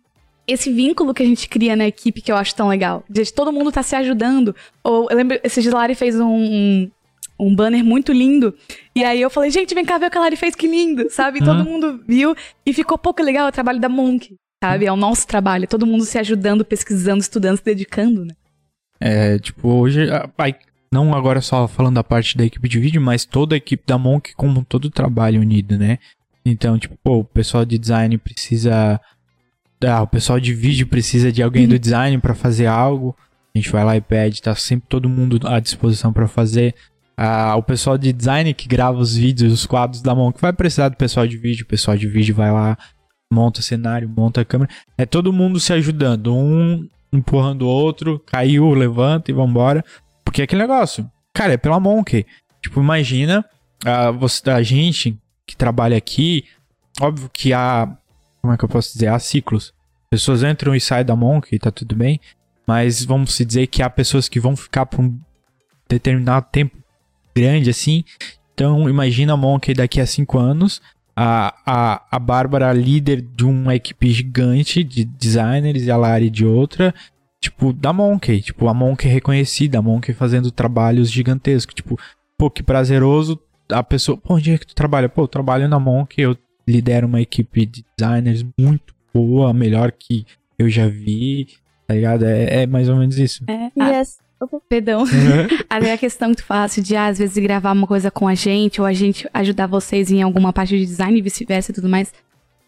esse vínculo que a gente cria na equipe que eu acho tão legal. De todo mundo tá se ajudando. Ou eu lembro, esse dia Lari fez um, um, um banner muito lindo. E aí eu falei, gente, vem cá ver o que a Lari fez, que lindo, sabe? E todo mundo viu e ficou pouco legal é o trabalho da Monk, sabe? É o nosso trabalho, todo mundo se ajudando, pesquisando, estudando, se dedicando, né? É, tipo, hoje, a- a- não agora só falando da parte da equipe de vídeo, mas toda a equipe da Monk como todo o trabalho unido, né? Então, tipo, pô, o pessoal de design precisa. Ah, o pessoal de vídeo precisa de alguém do design pra fazer algo. A gente vai lá e pede, tá sempre todo mundo à disposição pra fazer. Ah, o pessoal de design que grava os vídeos, os quadros da Monk, vai precisar do pessoal de vídeo. O pessoal de vídeo vai lá, monta cenário, monta a câmera. É todo mundo se ajudando, um empurrando o outro, caiu, levanta e vambora. Porque é aquele negócio, cara, é pela Monkey. Tipo, imagina a, você, a gente que trabalha aqui, óbvio que há, como é que eu posso dizer, há ciclos. Pessoas entram e saem da Monk e tá tudo bem. Mas vamos se dizer que há pessoas que vão ficar por um determinado tempo grande assim. Então, imagina a Monk daqui a cinco anos. A, a, a Bárbara, líder de uma equipe gigante de designers e a Lari de outra. Tipo, da Monk. Tipo, a Monk reconhecida, a Monk fazendo trabalhos gigantescos. Tipo, pô, que prazeroso. A pessoa, pô, onde é que tu trabalha? Pô, eu trabalho na Monk, eu lidero uma equipe de designers muito boa, melhor que eu já vi, tá ligado? É, é mais ou menos isso. É, a, Yes. perdão. Aí a questão que tu falasse de, ah, às vezes, gravar uma coisa com a gente, ou a gente ajudar vocês em alguma parte de design e vice-versa e tudo mais.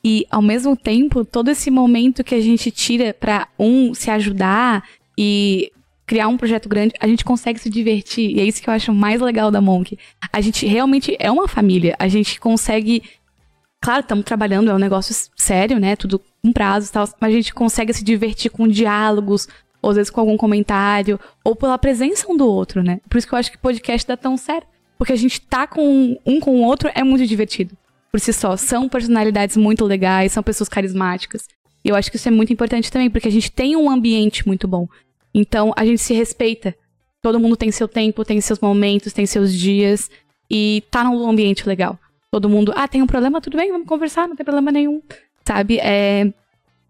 E, ao mesmo tempo, todo esse momento que a gente tira pra um se ajudar e criar um projeto grande, a gente consegue se divertir. E é isso que eu acho mais legal da Monk. A gente realmente é uma família. A gente consegue. Claro, estamos trabalhando, é um negócio sério, né? Tudo com prazo e tal. Mas a gente consegue se divertir com diálogos, ou às vezes com algum comentário, ou pela presença um do outro, né? Por isso que eu acho que podcast dá tão certo. Porque a gente tá com um com o outro é muito divertido. Por si só. São personalidades muito legais, são pessoas carismáticas. E eu acho que isso é muito importante também, porque a gente tem um ambiente muito bom. Então a gente se respeita. Todo mundo tem seu tempo, tem seus momentos, tem seus dias. E tá num ambiente legal. Todo mundo, ah, tem um problema, tudo bem, vamos conversar, não tem problema nenhum. Sabe? É,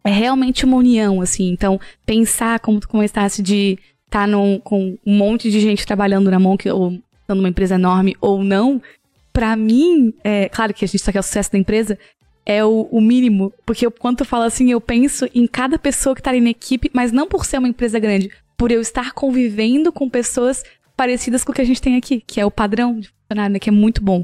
é realmente uma união, assim. Então, pensar, como tu comentasse, de estar tá com um monte de gente trabalhando na Monk, ou numa empresa enorme, ou não, pra mim, é claro que a gente só quer o sucesso da empresa, é o, o mínimo. Porque eu, quando eu falo assim, eu penso em cada pessoa que tá ali na equipe, mas não por ser uma empresa grande, por eu estar convivendo com pessoas parecidas com o que a gente tem aqui, que é o padrão de funcionário, né, que é muito bom.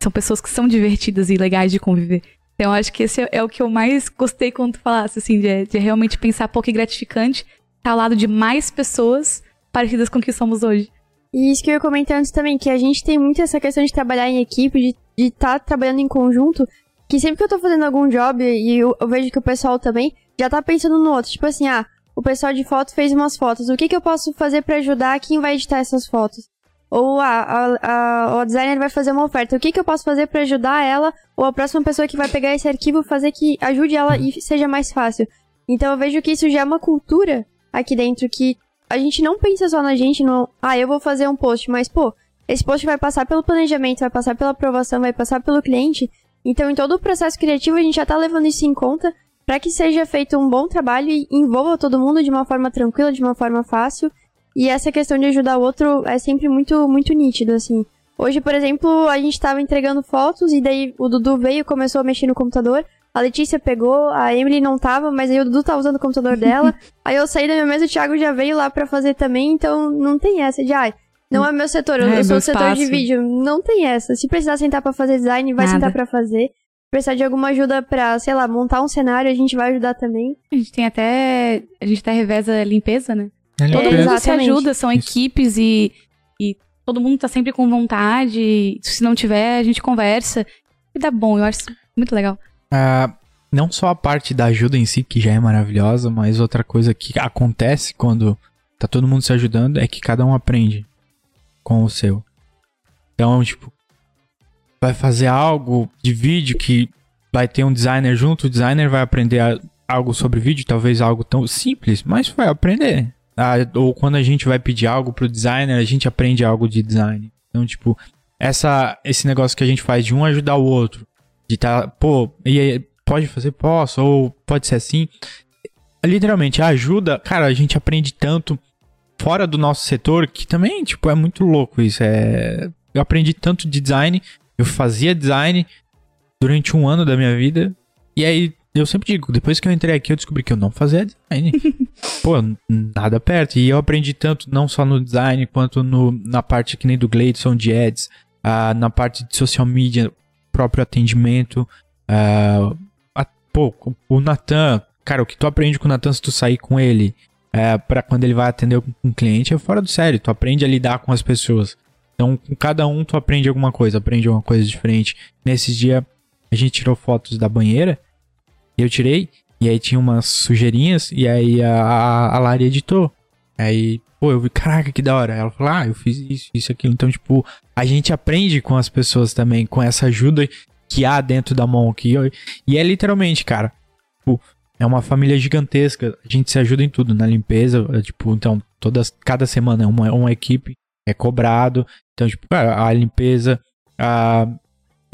São pessoas que são divertidas e legais de conviver. Então, acho que esse é, é o que eu mais gostei quando tu falasse, assim, de, de realmente pensar, pô, que gratificante estar ao lado de mais pessoas parecidas com o que somos hoje. E isso que eu ia comentar antes também, que a gente tem muito essa questão de trabalhar em equipe, de estar tá trabalhando em conjunto, que sempre que eu tô fazendo algum job e eu, eu, vejo que o pessoal também já tá pensando no outro. Tipo assim, ah, o pessoal de foto fez umas fotos, o que que eu posso fazer para ajudar quem vai editar essas fotos? Ou a, a, a, o designer vai fazer uma oferta. O que, que eu posso fazer para ajudar ela? Ou a próxima pessoa que vai pegar esse arquivo fazer que ajude ela e seja mais fácil. Então eu vejo que isso já é uma cultura aqui dentro que a gente não pensa só na gente no, ah, eu vou fazer um post, mas pô, esse post vai passar pelo planejamento, vai passar pela aprovação, vai passar pelo cliente. Então em todo o processo criativo a gente já tá levando isso em conta para que seja feito um bom trabalho e envolva todo mundo de uma forma tranquila, de uma forma fácil e essa questão de ajudar o outro é sempre muito, muito nítido, assim. Hoje, por exemplo, a gente tava entregando fotos e daí o Dudu veio e começou a mexer no computador. A Letícia pegou, a Emily não tava, mas aí o Dudu tava usando o computador dela. aí eu saí da minha mesa, o Thiago já veio lá pra fazer também, então não tem essa de, ai, não é meu setor, eu, É, eu sou meu o setor de vídeo. Não tem essa. Se precisar sentar pra fazer design, vai Nada. sentar pra fazer. Se precisar de alguma ajuda pra, sei lá, montar um cenário, a gente vai ajudar também. A gente tem até. A gente até reveza limpeza, né? Ele Todo é- mundo se ajuda, são Isso. equipes e, e todo mundo tá sempre com vontade. Se não tiver, a gente conversa. E dá bom, eu acho muito legal. Ah, não só a parte da ajuda em si, que já é maravilhosa, mas outra coisa que acontece quando tá todo mundo se ajudando é que cada um aprende com o seu. Então, tipo, vai fazer algo de vídeo que vai ter um designer junto, o designer vai aprender algo sobre vídeo, talvez algo tão simples, mas vai aprender. Ah, ou quando a gente vai pedir algo pro designer, a gente aprende algo de design. Então, tipo, essa, esse negócio que a gente faz de um ajudar o outro, de tá, pô, e aí, pode fazer? Posso, ou pode ser assim. Literalmente, ajuda, cara, a gente aprende tanto fora do nosso setor que também, tipo, é muito louco isso. É... Eu aprendi tanto de design, eu fazia design durante um ano da minha vida, e aí eu sempre digo, depois que eu entrei aqui, eu descobri que eu não fazia design. Pô, nada perto. E eu aprendi tanto, não só no design, quanto no, na parte que nem do Gleidson de ads, ah, na parte de social media, próprio atendimento. ah, a- pô, o Natan, cara, o que tu aprende com o Natan se tu sair com ele é, para quando ele vai atender um um cliente é fora do sério. Tu aprende a lidar com as pessoas. Então, com cada um, tu aprende alguma coisa, aprende alguma coisa diferente. Nesses dias, a gente tirou fotos da banheira. E eu tirei. E aí tinha umas sujeirinhas. E aí a, a, a Lari editou. Aí, pô, eu vi, caraca, que da hora. Ela falou, ah, eu fiz isso, isso, aquilo. Então, tipo, a gente aprende com as pessoas também, com essa ajuda que há dentro da Monk. E, e é literalmente, cara, tipo, é uma família gigantesca. A gente se ajuda em tudo, na limpeza. é, Tipo, então, todas, cada semana é uma, uma equipe, é cobrado. Então, tipo, a limpeza, a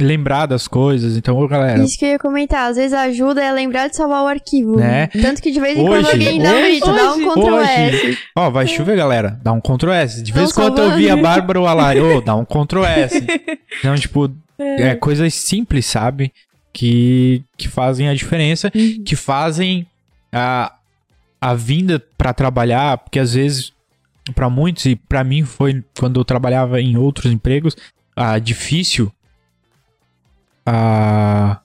lembrar das coisas. Então, ô, galera, Isso que eu ia comentar. Às vezes ajuda é lembrar de salvar o arquivo. Né? Tanto que de vez em Hoje- quando alguém dá um dá um Ctrl S. ó, vai chover, galera. Dá um Ctrl S. De vez em quando eu vi a Bárbara ou a Lari, ô, dá um Ctrl S. Então, tipo, é coisas simples, sabe? Que, que fazem a diferença, Uhum. que fazem a, a vinda pra trabalhar, porque às vezes, pra muitos, e pra mim foi quando eu trabalhava em outros empregos, ah, difícil. Ah,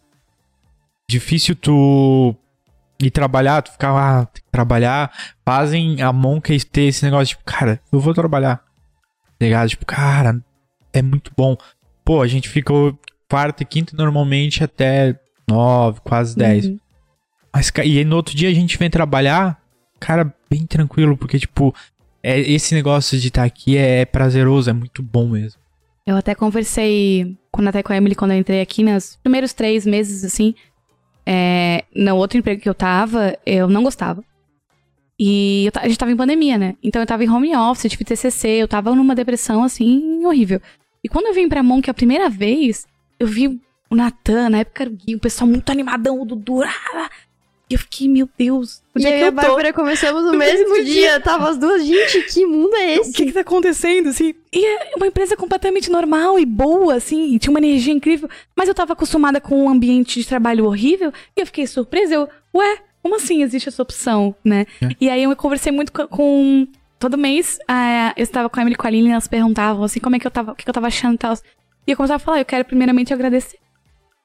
difícil tu ir trabalhar, tu ficar lá, tem que trabalhar, fazem a Monka ter esse negócio, tipo, cara, eu vou trabalhar. Tá ligado? Tipo, cara, é muito bom. Pô, a gente ficou quarta e quinta normalmente até nove, quase dez. Uhum. Mas, e aí no outro dia a gente vem trabalhar, cara, bem tranquilo, porque, tipo, é, esse negócio de estar aqui é, prazeroso, é muito bom mesmo. Eu até conversei com até com a Emily quando eu entrei aqui, nos primeiros três meses, assim. É, no outro emprego que eu tava, eu não gostava. E eu a gente tava em pandemia, né? Então eu tava em home office, eu tive TCC, eu tava numa depressão, assim, horrível. E quando eu vim pra Monk a primeira vez, eu vi o Natan, na época o Gui, o pessoal muito animadão, o Dudu. ah, eu fiquei, meu Deus, onde E é eu que e a eu tô? Bárbara começamos no mesmo mesmo dia. Tava as duas. Gente, que mundo é o esse? que que tá acontecendo, assim? E é uma empresa completamente normal e boa, assim, e tinha uma energia incrível. Mas eu tava acostumada com um ambiente de trabalho horrível e eu fiquei surpresa. Eu, ué, como assim existe essa opção, né? É. E aí eu conversei muito com... com- todo mês, ah, eu estava com a Emily e com a Aline, elas perguntavam, assim, como é que eu tava, o que que eu tava achando e tal. E eu começava a falar, eu quero primeiramente agradecer.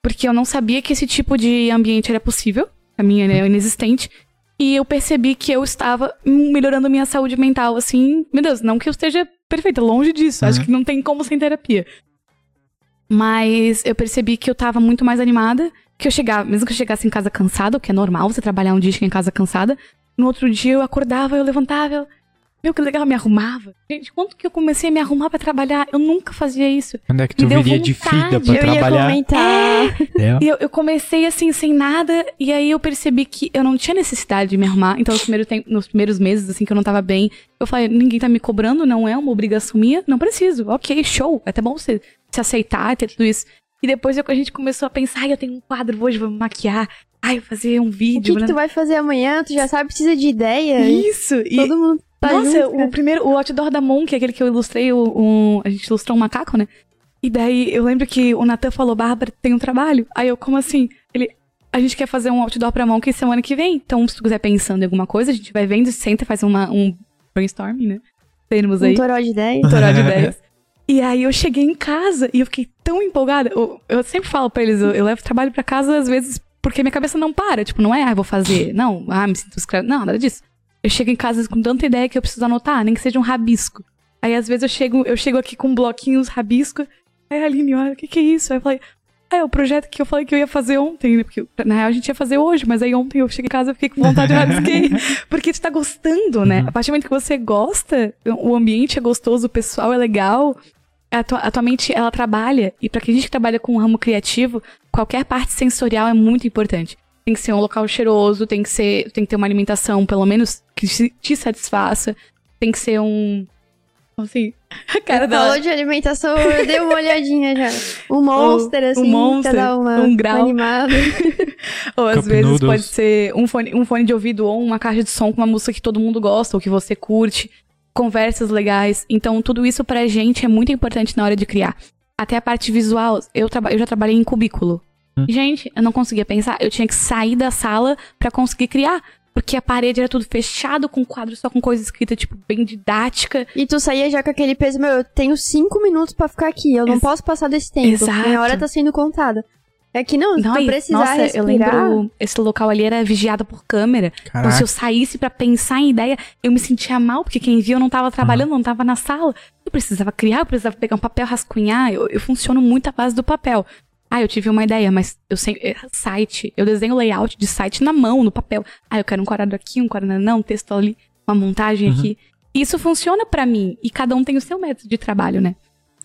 Porque eu não sabia que esse tipo de ambiente era possível. Pra mim, ele é inexistente. E eu percebi que eu estava melhorando a minha saúde mental, assim. Meu Deus, não que eu esteja perfeita, longe disso. Acho Uhum. que não tem como sem terapia. Mas eu percebi que eu tava muito mais animada. Que eu chegava, mesmo que eu chegasse em casa cansada, o que é normal você trabalhar um dia em casa cansada. No outro dia eu acordava, eu levantava, eu. Meu, que legal, eu me arrumava. Gente, quanto que eu comecei a me arrumar pra trabalhar? Eu nunca fazia isso. Quando é que tu viria de vontade, fida Eu pra ia trabalhar? comentar. É. E eu, eu comecei assim, sem nada, e aí eu percebi que eu não tinha necessidade de me arrumar. Então, nos primeiros, tem- nos primeiros meses, assim, que eu não tava bem, eu falei, ninguém tá me cobrando, não é uma obrigação minha, não preciso. Ok, show. É até bom você se aceitar e ter tudo isso. E depois eu- a gente começou a pensar, ai, eu tenho um quadro hoje, vou me maquiar. Ai, vou fazer um O vídeo. que, que tu vai fazer amanhã? Tu já sabe, precisa de ideia. Isso! E, Todo mundo tá Nossa, junto, o primeiro, o outdoor da Monk, aquele que eu ilustrei, o, um- a gente ilustrou um macaco, né? E daí eu lembro que o Natan falou, Bárbara, tem um trabalho. Aí eu, como assim? Ele, a gente quer fazer um outdoor pra Monk semana que vem. Então, se tu quiser pensando em alguma coisa, a gente vai vendo, senta, faz uma, um brainstorming, né? Termos aí. Um toró de ideia. Toró de ideias. E aí eu cheguei em casa e eu fiquei tão empolgada. Eu, eu sempre falo pra eles, eu, eu levo trabalho pra casa às vezes porque minha cabeça não para. Tipo, não é, ah, vou fazer. Não, ah, me sinto escravo. Não, nada disso. Eu chego em casa com tanta ideia que eu preciso anotar, nem que seja um rabisco. Aí às vezes eu chego, eu chego aqui com bloquinhos, rabisco. Aí a Aline, olha, o que que é isso? Aí eu falei, ah, é o projeto que eu falei que eu ia fazer ontem, né? Porque na real a gente ia fazer hoje, mas aí ontem eu cheguei em casa e fiquei com vontade de rabisquei. Porque tu tá gostando, né? Uhum. A partir do momento que você gosta, o ambiente é gostoso, o pessoal é legal, a tua, a tua mente, ela trabalha. E pra que a gente que trabalha com um ramo criativo, qualquer parte sensorial é muito importante. Tem que ser um local cheiroso, tem que ser, tem que ter uma alimentação, pelo menos, que te satisfaça. Tem que ser um... Assim, a cara dela... Falou de alimentação, eu dei uma olhadinha já. Um monster, assim, Monster, pra dar uma, um grau. uma animada. Ou às Cup vezes noodles. pode ser um fone, um fone de ouvido ou uma caixa de som com uma música que todo mundo gosta ou que você curte. Conversas legais. Então, tudo isso pra gente é muito importante na hora de criar. Até a parte visual. Eu, traba- eu já trabalhei em cubículo. Hum. Gente, eu não conseguia pensar. Eu tinha que sair da sala pra conseguir criar. Porque a parede era tudo fechado, com quadro só com coisa escrita, tipo, bem didática. E tu saía já com aquele peso, meu, eu tenho cinco minutos pra ficar aqui, eu não Ex- posso passar desse tempo. Exato. Minha hora tá sendo contada. É que não, se Não, tu precisar nossa, respirar... eu lembro, esse local ali era vigiado por câmera. Então, se Caraca. eu saísse pra pensar em ideia, eu me sentia mal, porque quem via eu não tava trabalhando, não tava na sala. Eu precisava criar, eu precisava pegar um papel, rascunhar. Eu, eu funciono muito à base do papel. Ah, eu tive uma ideia, mas eu sei. é, Site. Eu desenho layout de site na mão, no papel. Ah, eu quero um quadrado aqui, um quadrado não, um texto ali, uma montagem Uhum. aqui. Isso funciona pra mim. E cada um tem o seu método de trabalho, né?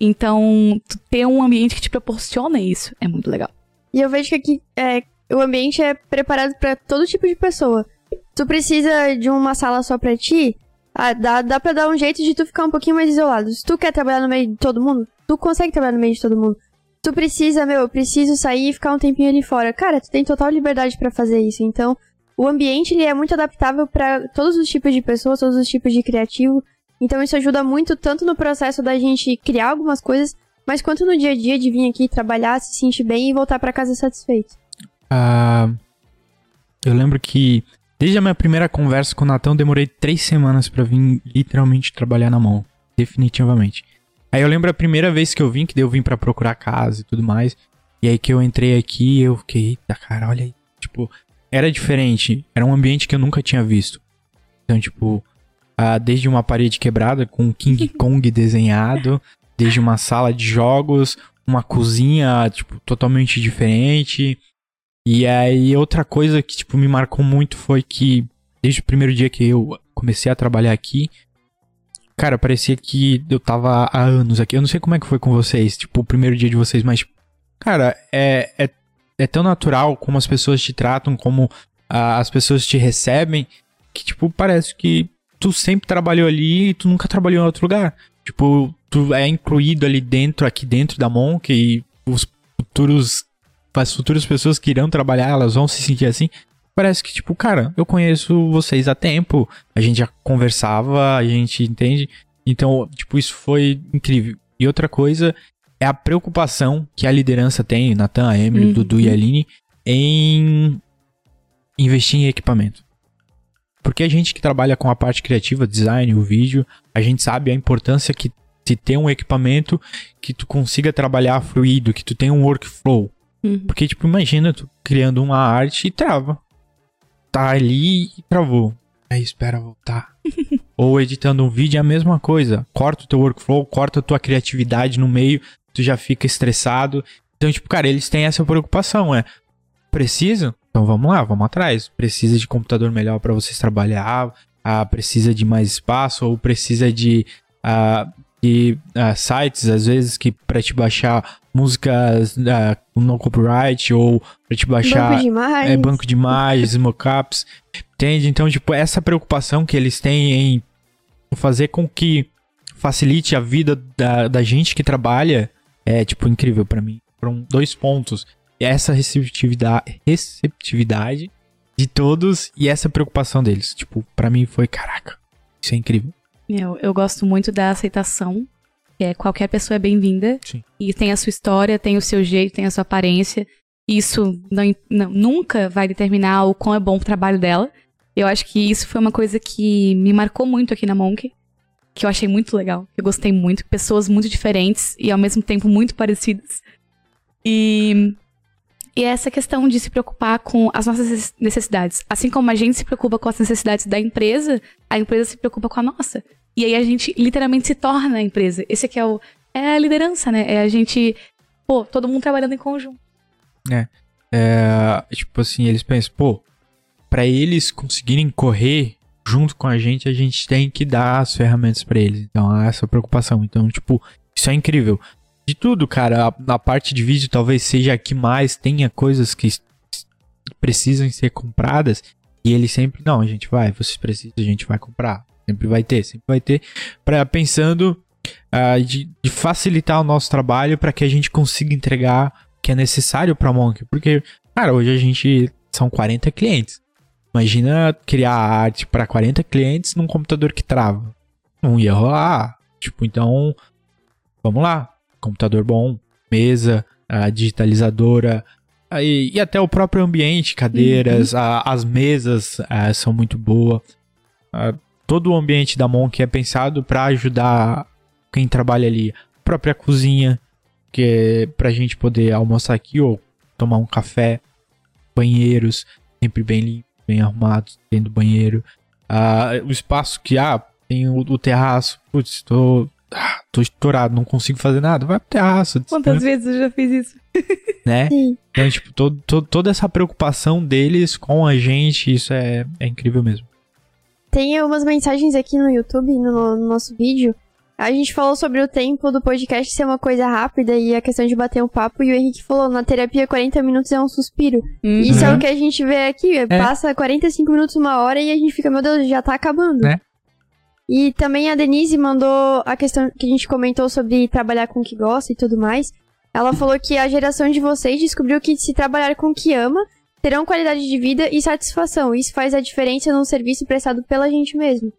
Então, ter um ambiente que te proporciona isso é muito legal. E eu vejo que aqui, é, o ambiente é preparado para todo tipo de pessoa. Tu precisa de uma sala só pra ti, ah, dá, dá pra dar um jeito de tu ficar um pouquinho mais isolado. Se tu quer trabalhar no meio de todo mundo, tu consegue trabalhar no meio de todo mundo. Tu precisa, meu, eu preciso sair e ficar um tempinho ali fora. Cara, tu tem total liberdade para fazer isso. Então, o ambiente ele é muito adaptável para todos os tipos de pessoas, todos os tipos de criativo. Então, isso ajuda muito tanto no processo da gente criar algumas coisas, mas quanto no dia a dia de vir aqui trabalhar, se sentir bem e voltar para casa satisfeito. Ah, eu lembro que desde a minha primeira conversa com o Natão, demorei três semanas para vir literalmente trabalhar na mão. Definitivamente. Aí eu lembro a primeira vez que eu vim, que daí eu vim para procurar casa e tudo mais. E aí que eu entrei aqui, eu fiquei, eita, cara, olha aí. Tipo, era diferente. Era um ambiente que eu nunca tinha visto. Então, tipo, ah, desde uma parede quebrada com King Kong desenhado, desde uma sala de jogos, uma cozinha, tipo, totalmente diferente. E aí, outra coisa que, tipo, me marcou muito foi que, desde o primeiro dia que eu comecei a trabalhar aqui, Cara, parecia que eu tava há anos aqui. Eu não sei como é que foi com vocês, tipo, o primeiro dia de vocês, mas. Cara, é, é, é tão natural como as pessoas te tratam, como ah, as pessoas te recebem, que, tipo, parece que tu sempre trabalhou ali e tu nunca trabalhou em outro lugar. Tipo, tu é incluído ali dentro, aqui dentro da Monk, e os futuros. As futuras pessoas que irão trabalhar, elas vão se sentir assim parece que, tipo, cara, eu conheço vocês há tempo, a gente já conversava, a gente entende. Então, tipo, isso foi incrível. E outra coisa é a preocupação que a liderança tem, Natan, a Emily, uhum. Dudu e a Aline, em investir em equipamento. Porque a gente que trabalha com a parte criativa, design, o vídeo, a gente sabe a importância que de ter um equipamento que tu consiga trabalhar fluido, que tu tenha um workflow. Uhum. Porque, tipo, imagina tu criando uma arte e trava tá ali e travou. Aí espera voltar. Ou editando um vídeo é a mesma coisa. Corta o teu workflow, corta a tua criatividade no meio, tu já fica estressado. Então, tipo, cara, eles têm essa preocupação, é. Precisa? Então vamos lá, vamos atrás. Precisa de computador melhor para vocês trabalhar, ah, precisa de mais espaço, ou precisa de, ah, de ah, sites, às vezes, que para te baixar músicas uh, no copyright ou pra te baixar banco de imagens, é, banco de imagens mockups, entende? Então, tipo, essa preocupação que eles têm em fazer com que facilite a vida da, da gente que trabalha é, tipo, incrível para mim. Foram dois pontos. Essa receptividade, receptividade de todos e essa preocupação deles. Tipo, para mim foi, caraca, isso é incrível. Eu, eu gosto muito da aceitação é, qualquer pessoa é bem-vinda. E tem a sua história, tem o seu jeito, tem a sua aparência. Isso não, não, nunca vai determinar o quão é bom o trabalho dela. Eu acho que isso foi uma coisa que me marcou muito aqui na Monk. Que eu achei muito legal. Eu gostei muito. Pessoas muito diferentes e ao mesmo tempo muito parecidas. E e essa questão de se preocupar com as nossas necessidades. Assim como a gente se preocupa com as necessidades da empresa, a empresa se preocupa com a nossa. E aí a gente literalmente se torna a empresa. Esse aqui é o é a liderança, né? É a gente, pô, todo mundo trabalhando em conjunto. É. é tipo assim, eles pensam, pô, para eles conseguirem correr junto com a gente, a gente tem que dar as ferramentas para eles. Então, há essa preocupação. Então, tipo, isso é incrível. De tudo, cara, a, a parte de vídeo talvez seja a que mais tenha coisas que precisam ser compradas. E ele sempre, não, a gente vai, vocês precisam, a gente vai comprar. Sempre vai ter, sempre vai ter. Pra, pensando uh, de, de, facilitar o nosso trabalho para que a gente consiga entregar o que é necessário para Monk. Porque, cara, hoje a gente são 40 clientes. Imagina criar arte para 40 clientes num computador que trava. Não ia rolar. Tipo, então, vamos lá. Computador bom, mesa, a digitalizadora, e, e, até o próprio ambiente, cadeiras, uhum. a, as mesas a, são muito boas todo o ambiente da Monk é pensado para ajudar quem trabalha ali. A própria cozinha, que é pra gente poder almoçar aqui ou tomar um café. Banheiros, sempre bem limpos, bem arrumados, dentro do banheiro. Ah, o espaço que, ah, tem o, o terraço. Putz, tô, ah, tô estourado, não consigo fazer nada. Vai pro terraço. Quantas vezes eu já fiz isso? Né? Sim. Então, tipo, todo, todo, toda essa preocupação deles com a gente, isso é, é incrível mesmo. Tem umas mensagens aqui no YouTube, no, no nosso vídeo, A gente falou sobre o tempo do podcast ser uma coisa rápida e a questão de bater um papo. E o Henrique falou, na terapia 40 minutos é um suspiro. Uhum. Isso é o que a gente vê aqui. Passa 45 minutos, uma hora e a gente fica, meu Deus, já tá acabando. Né? E também a Denise mandou a questão que a gente comentou sobre trabalhar com o que gosta e tudo mais. Ela falou que a geração de vocês descobriu que se trabalhar com o que ama, terão qualidade de vida e satisfação. Isso faz a diferença num serviço prestado pela gente mesmo.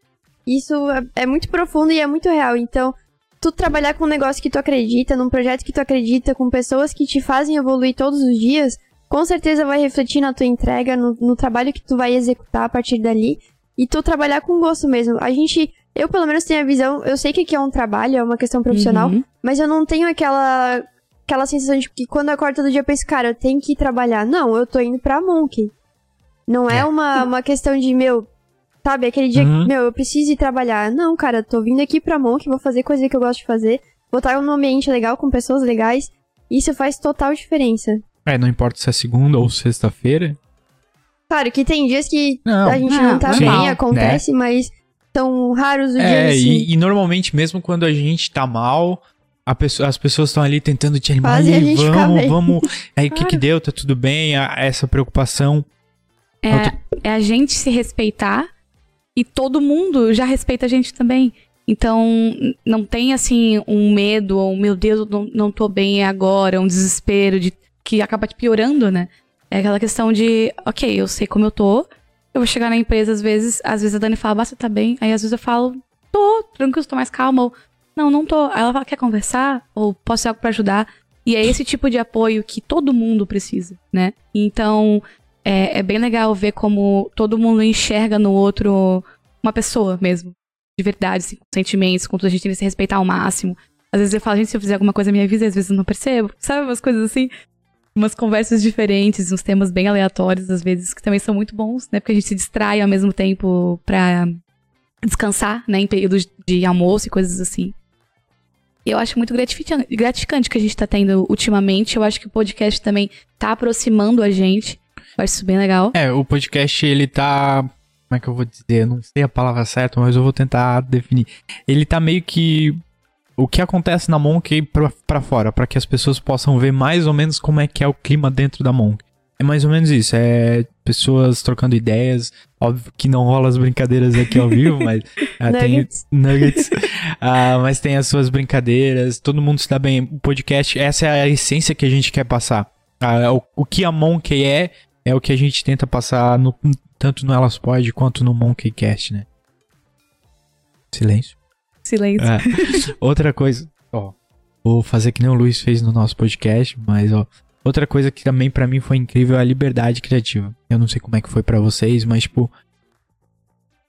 Isso é- é muito profundo e é muito real. Então, tu trabalhar com um negócio que tu acredita, num projeto que tu acredita, com pessoas que te fazem evoluir todos os dias, com certeza vai refletir na tua entrega, no, no trabalho que tu vai executar a partir dali. E tu trabalhar com gosto mesmo. A gente, eu pelo menos tenho a visão, eu sei que aqui é um trabalho, é uma questão profissional, Uhum. mas eu não tenho aquela aquela sensação de que quando eu acordo todo dia eu penso, cara, eu tenho que ir trabalhar. Não, eu tô indo pra Monkey. Não é, É. uma, uma questão de, meu, sabe, aquele dia Uhum. que, meu, eu preciso ir trabalhar. Não, cara, eu tô vindo aqui pra Monkey, vou fazer coisa que eu gosto de fazer, vou estar num ambiente legal, com pessoas legais. Isso faz total diferença. É, não importa se é segunda ou sexta-feira. Claro que tem dias que Não. a gente Não, não tá sim, bem, né? acontece, mas são raros os É, dias assim. e, e normalmente, mesmo quando a gente tá mal, pessoa- as pessoas estão ali tentando te animar. A "Aí, vamos, bem." vamos. Aí o que que deu? Tá tudo bem? A- essa preocupação. É, é a gente se respeitar e todo mundo já respeita a gente também. Então, não tem assim um medo ou meu Deus, eu não, não tô bem agora, um desespero de que acaba te piorando, né? É aquela questão de, ok, eu sei como eu tô, eu vou chegar na empresa às vezes, às vezes a Dani fala, basta tá bem, aí às vezes eu falo, tô, tranquilo, tô mais calma, ou não, não tô. Aí ela fala, quer conversar? Ou posso ter algo pra ajudar? E é esse tipo de apoio que todo mundo precisa, né? Então, é, é bem legal ver como todo mundo enxerga no outro uma pessoa mesmo. De verdade, assim, com sentimentos, com tudo, a gente tem que se respeitar ao máximo. Às vezes eu falo, gente, se eu fizer alguma coisa, me avisa, às vezes eu não percebo. Sabe, umas coisas assim. Umas conversas diferentes, uns temas bem aleatórios, às vezes, que também são muito bons, né? Porque a gente se distrai ao mesmo tempo pra descansar, né? Em períodos de almoço e coisas assim. Eu acho muito gratificante, que a gente tá tendo ultimamente. Eu acho que o podcast também tá aproximando a gente. Eu acho isso bem legal. É, o podcast, ele tá. Como é que eu vou dizer? Eu não sei a palavra certa, mas eu vou tentar definir. Ele tá meio que. O que acontece na Monk pra, pra fora, pra que as pessoas possam ver mais ou menos como é que é o clima dentro da Monk. É mais ou menos isso, é pessoas trocando ideias. Óbvio que não rola as brincadeiras aqui ao vivo, mas ah, tem Nuggets. Ah, mas tem as suas brincadeiras, todo mundo se dá bem. O podcast, essa é a essência que a gente quer passar. Ah, o, o que a Monkey é, é o que a gente tenta passar no- tanto no Elas Pod quanto no Monkeycast, né? Silêncio. Silêncio. É. Outra coisa, ó, vou fazer que nem o Luiz fez no nosso podcast, mas ó, outra coisa que também pra mim foi incrível é a liberdade criativa. Eu não sei como é que foi pra vocês, mas tipo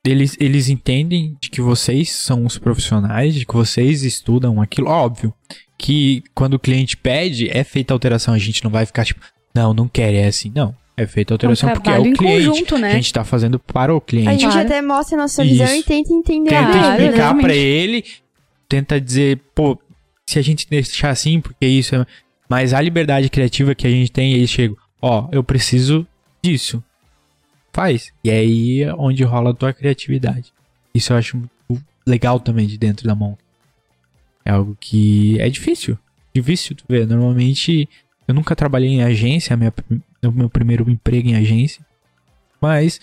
eles, eles entendem de que vocês são os profissionais, de que vocês estudam aquilo. Óbvio que quando o cliente pede, é feita a alteração. A gente não vai ficar tipo, não, não quer, é assim. Não, é feita a alteração porque é o em cliente. conjunto, né? A gente tá fazendo para o A cliente. gente Claro. até mostra a nossa visão Isso. e tenta entender Tenta a né? explicar exatamente. pra ele, tenta dizer, pô, se a gente deixar assim, porque isso é. Mas a liberdade criativa que a gente tem, eles chegam, ó, eu preciso disso. Faz. E aí é onde rola a tua criatividade. Isso eu acho muito legal também de dentro da mão. É algo que é difícil. Difícil tu ver. Normalmente, eu nunca trabalhei em agência, minha, meu primeiro emprego em agência. Mas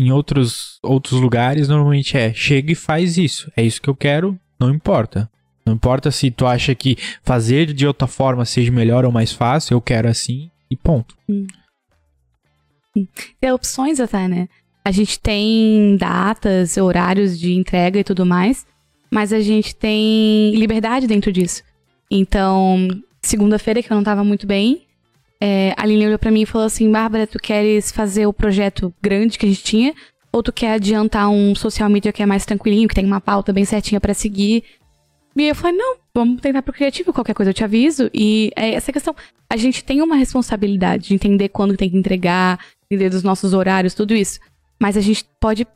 em outros, outros lugares, normalmente é chega e faz isso. É isso que eu quero, não importa. Não importa se tu acha que fazer de outra forma seja melhor ou mais fácil, eu quero assim e ponto. Tem opções até, né? A gente tem datas, horários de entrega e tudo mais, mas a gente tem liberdade dentro disso. Então, segunda-feira, que eu não tava muito bem, é, a Aline olhou pra mim e falou assim: Bárbara, tu queres fazer o projeto grande que a gente tinha? Ou tu quer adiantar um social media que é mais tranquilinho, que tem uma pauta bem certinha pra seguir? E eu falei, não, vamos tentar pro criativo, qualquer coisa eu te aviso. E é essa questão. A gente tem uma responsabilidade de entender quando tem que entregar, entender dos nossos horários, tudo isso. Mas a gente pode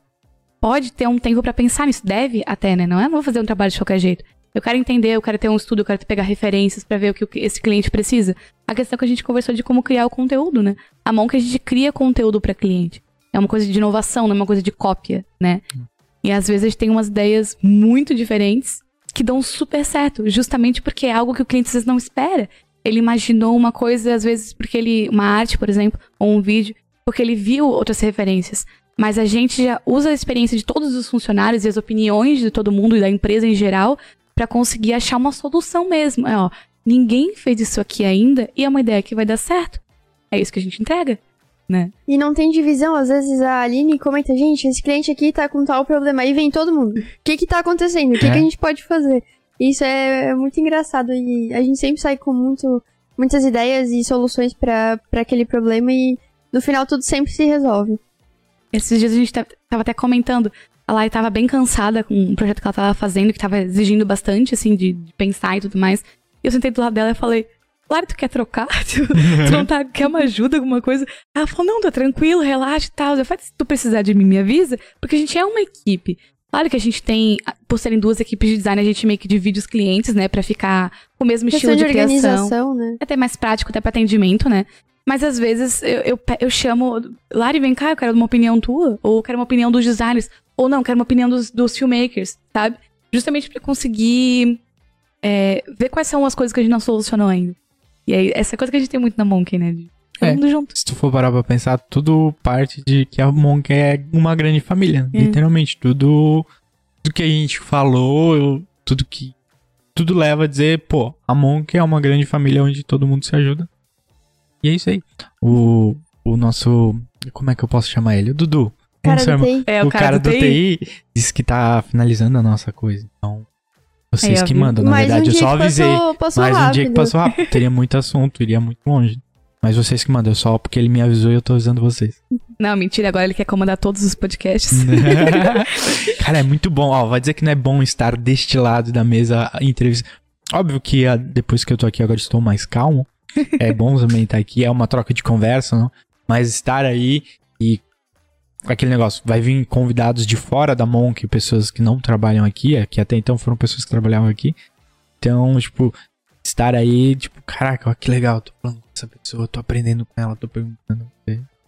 pode ter um tempo pra pensar nisso, deve até, né? Não é vou fazer um trabalho de qualquer jeito. Eu quero entender, eu quero ter um estudo, eu quero pegar referências pra ver o que esse cliente precisa. A questão que a gente conversou de como criar o conteúdo, né? A mão que a gente cria conteúdo pra cliente. É uma coisa de inovação, não é uma coisa de cópia, né? E às vezes a gente tem umas ideias muito diferentes que dão super certo, justamente porque é algo que o cliente às vezes não espera. Ele imaginou uma coisa, às vezes, porque ele. Uma arte, por exemplo, ou um vídeo, porque ele viu outras referências. Mas a gente já usa a experiência de todos os funcionários e as opiniões de todo mundo e da empresa em geral para conseguir achar uma solução mesmo. É, ó, ninguém fez isso aqui ainda e é uma ideia que vai dar certo. É isso que a gente entrega, né? E não tem divisão, às vezes a Aline comenta, gente, esse cliente aqui tá com tal problema. Aí vem todo mundo. O que que tá acontecendo? O que, É. que a gente pode fazer? Isso é, é muito engraçado e a gente sempre sai com muito, muitas ideias e soluções pra pra aquele problema e no final tudo sempre se resolve. Esses dias a gente ta- tava até comentando. A Lari tava bem cansada com um projeto que ela tava fazendo, que tava exigindo bastante, assim, de, de pensar e tudo mais. E eu sentei do lado dela e falei, Lari, tu quer trocar? Tu, tu não tá, quer uma ajuda, alguma coisa? Ela falou, não, tá tranquilo, relaxa e tal. Eu falei, se tu precisar de mim, me avisa, porque a gente é uma equipe. Claro que a gente tem, por serem duas equipes de design, a gente meio que divide os clientes, né, pra ficar com o mesmo Questão estilo de de, criação. organização, né? É até mais prático, até pra atendimento, né? Mas às vezes eu, eu, eu chamo, Lari, vem cá, eu quero uma opinião tua. Ou eu quero uma opinião dos designers. Ou não, eu quero uma opinião dos, dos filmmakers, sabe? Justamente pra conseguir é, ver quais são as coisas que a gente não solucionou ainda. E aí, essa coisa que a gente tem muito na Monkey, né? De todo É. mundo junto. Se tu for parar pra pensar, tudo parte de que a Monk é uma grande família. É. Literalmente, tudo, tudo que a gente falou, eu- tudo que. Tudo leva a dizer, pô, a Monk é uma grande família onde todo mundo se ajuda. E é isso aí. O, o nosso. Como é que eu posso chamar ele? O Dudu. Cara Nosso do irmão- TI. É, o, cara, do TI. disse que tá finalizando a nossa coisa. Então, vocês que mandam. Na verdade, um eu só avisei. Passou, passou Mas rápido. um dia que passou rápido, teria muito assunto, iria muito longe. Mas vocês que mandam, só porque ele me avisou e eu tô avisando vocês. Não, mentira, agora ele quer comandar todos os podcasts. Cara, é muito bom. Ó, vai dizer que não é bom estar deste lado da mesa em entrevista. Óbvio que ah, depois que eu tô aqui agora estou mais calmo. É bom também estar aqui, é uma troca de conversa, não? Mas estar aí e aquele negócio, vai vir convidados de fora da Monk, pessoas que não trabalham aqui, é, que até então foram pessoas que trabalhavam aqui. Então, tipo, estar aí, tipo, caraca, ó, que legal, tô falando com essa pessoa, tô aprendendo com ela, tô perguntando.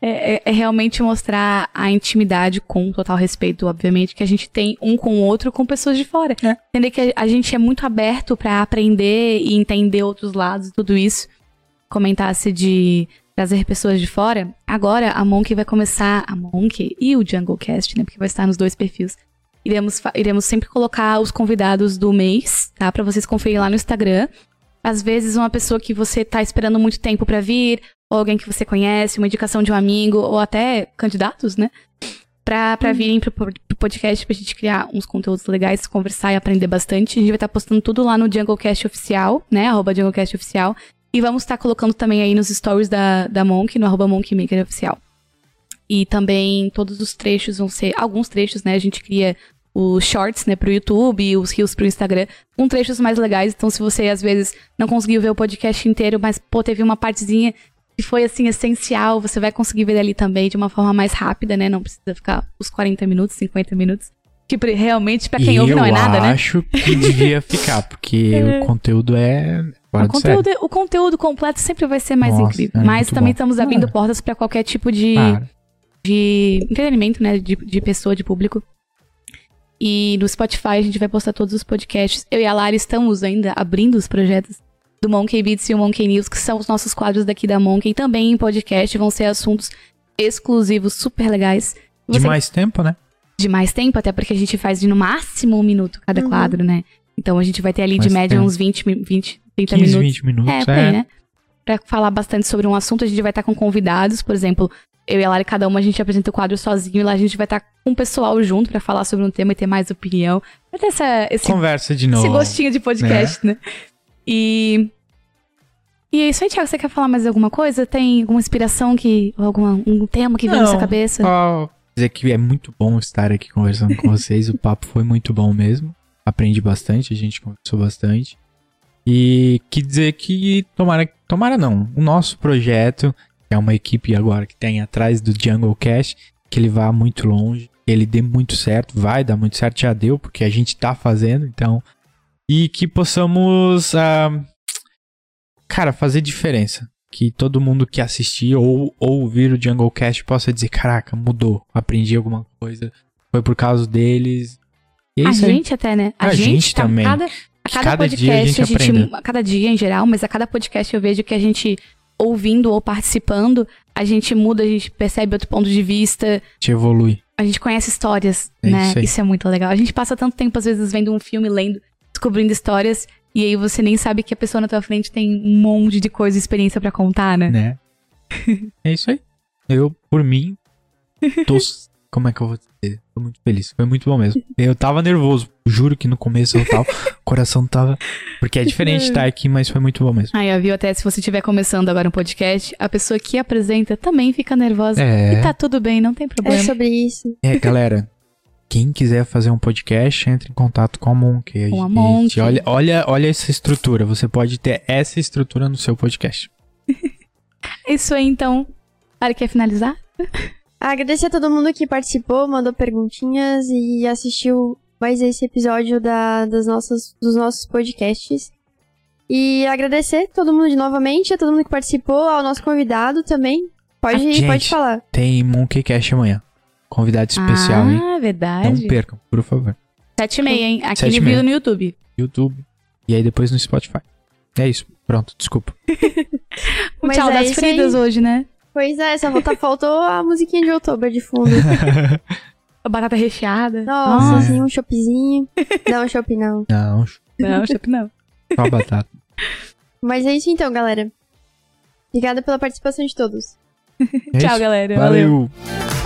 É, é- é realmente mostrar a intimidade com total respeito, obviamente, que a gente tem um com o outro com pessoas de fora. É. Entender que a, a gente é muito aberto pra aprender e entender outros lados e tudo isso. Comentasse de trazer pessoas de fora. Agora a Monk vai começar, a Monk e o JungleCast, né? Porque vai estar nos dois perfis. Iremos, iremos sempre colocar os convidados do mês, tá? Pra vocês conferirem lá no Instagram. Às vezes, uma pessoa que você tá esperando muito tempo pra vir, ou alguém que você conhece, uma indicação de um amigo, ou até candidatos, né? Pra, pra virem pro, pro podcast pra gente criar uns conteúdos legais, conversar e aprender bastante. A gente vai estar postando tudo lá no JungleCast Oficial, né? Arroba JungleCast Oficial. E vamos estar colocando também aí nos stories da, da Monk, no arroba Monkeymaker Oficial. E também todos os trechos vão ser, alguns trechos, né? A gente cria os shorts, né, pro YouTube os reels pro Instagram, com trechos mais legais. Então, se você às vezes não conseguiu ver o podcast inteiro, mas pô, teve uma partezinha que foi assim essencial, você vai conseguir ver ali também de uma forma mais rápida, né? Não precisa ficar os 40 minutos, 50 minutos. Que realmente, pra quem e ouve, não é eu nada, né? acho que devia ficar, porque o conteúdo é O de conteúdo, o conteúdo completo sempre vai ser mais Nossa, incrível. é Mas também bom. estamos abrindo Ah. portas pra qualquer tipo de, Claro. de entretenimento, né? De, de pessoa, de público. E no Spotify a gente vai postar todos os podcasts. Eu e a Lara estamos ainda abrindo os projetos do Monkey Beats e o Monkey News, que são os nossos quadros daqui da Monkey. Também em podcast vão ser assuntos exclusivos, super legais. De Você- mais tempo, né? De mais tempo, até porque a gente faz de no máximo um minuto cada Uhum. quadro, né? Então a gente vai ter ali Mais de média tempo. uns 20, mi- 20 30 15, minutos. 20 minutos. É, aí, né? Pra falar bastante sobre um assunto, a gente vai estar com convidados, por exemplo, eu e a Lari, cada uma a gente apresenta o quadro sozinho, e lá a gente vai estar com o pessoal junto pra falar sobre um tema e ter mais opinião. Vai ter essa, esse, Conversa de novo. esse gostinho de podcast, né? E. E é isso aí, Thiago. Você quer falar mais alguma coisa? Tem alguma inspiração que. ou alguma, um tema que vem na sua cabeça? Só dizer que é muito bom estar aqui conversando com vocês. O papo foi muito bom mesmo. Aprendi bastante, a gente conversou bastante. E que dizer que tomara, tomara não, o nosso projeto, que é uma equipe agora que tem atrás do Jungle Cash, que ele vá muito longe, que ele dê muito certo, vai dar muito certo, já deu, porque a gente tá fazendo, então. E que possamos, ah, cara, fazer diferença. Que todo mundo que assistir ou, ou ouvir o Jungle Cast possa dizer: caraca, mudou, aprendi alguma coisa, foi por causa deles. E é a isso aí. gente até, né? A, A gente, gente tá- também. Cada, a cada, cada dia a podcast, gente a gente, a cada dia em geral, mas a cada podcast eu vejo que a gente, ouvindo ou participando, a gente muda, a gente percebe outro ponto de vista, Te evolui. a gente conhece histórias, É né? isso. Isso é muito legal. A gente passa tanto tempo, às vezes, vendo um filme, lendo, descobrindo histórias, e aí você nem sabe que a pessoa na tua frente tem um monte de coisa e experiência pra contar, né? né? é isso aí. Eu, por mim, tô. Como é que eu vou dizer? Tô muito feliz. Foi muito bom mesmo. Eu tava nervoso. Juro que no começo eu tava. o coração tava. Porque é diferente estar aqui, mas foi muito bom mesmo. Aí, ó, viu? Até se você estiver começando agora um podcast, a pessoa que apresenta também fica nervosa. É. E tá tudo bem, não tem É problema. sobre isso. É, galera. Quem quiser fazer um podcast, entre em contato com a Monk. Com a gente- Monk. Olha, olha, olha essa estrutura. Você pode ter essa estrutura no seu podcast. É Isso aí, então. Para quer finalizar? Agradecer a todo mundo que participou, mandou perguntinhas e assistiu mais esse episódio da, das nossas, dos nossos podcasts. E agradecer todo mundo de novamente, a todo mundo que participou, ao nosso convidado também. Pode, Ah, gente. pode falar. Tem Monkeycast amanhã. Convidado especial, hein? Ah, verdade. Não percam, por favor. Sete e meia, hein? E meia. vídeo no YouTube. YouTube. E aí depois no Spotify. É isso. Pronto, desculpa. O tchau é das Fridas aí. hoje, né? Pois é, só falta, faltou a musiquinha de outubro de fundo. A batata recheada. Nossa, Ah. assim, um choppzinho. Não, chopp não. Não, Não, chopp não. só batata. Mas é isso então, galera. Obrigada pela participação de todos. É Tchau, galera. Valeu. Valeu.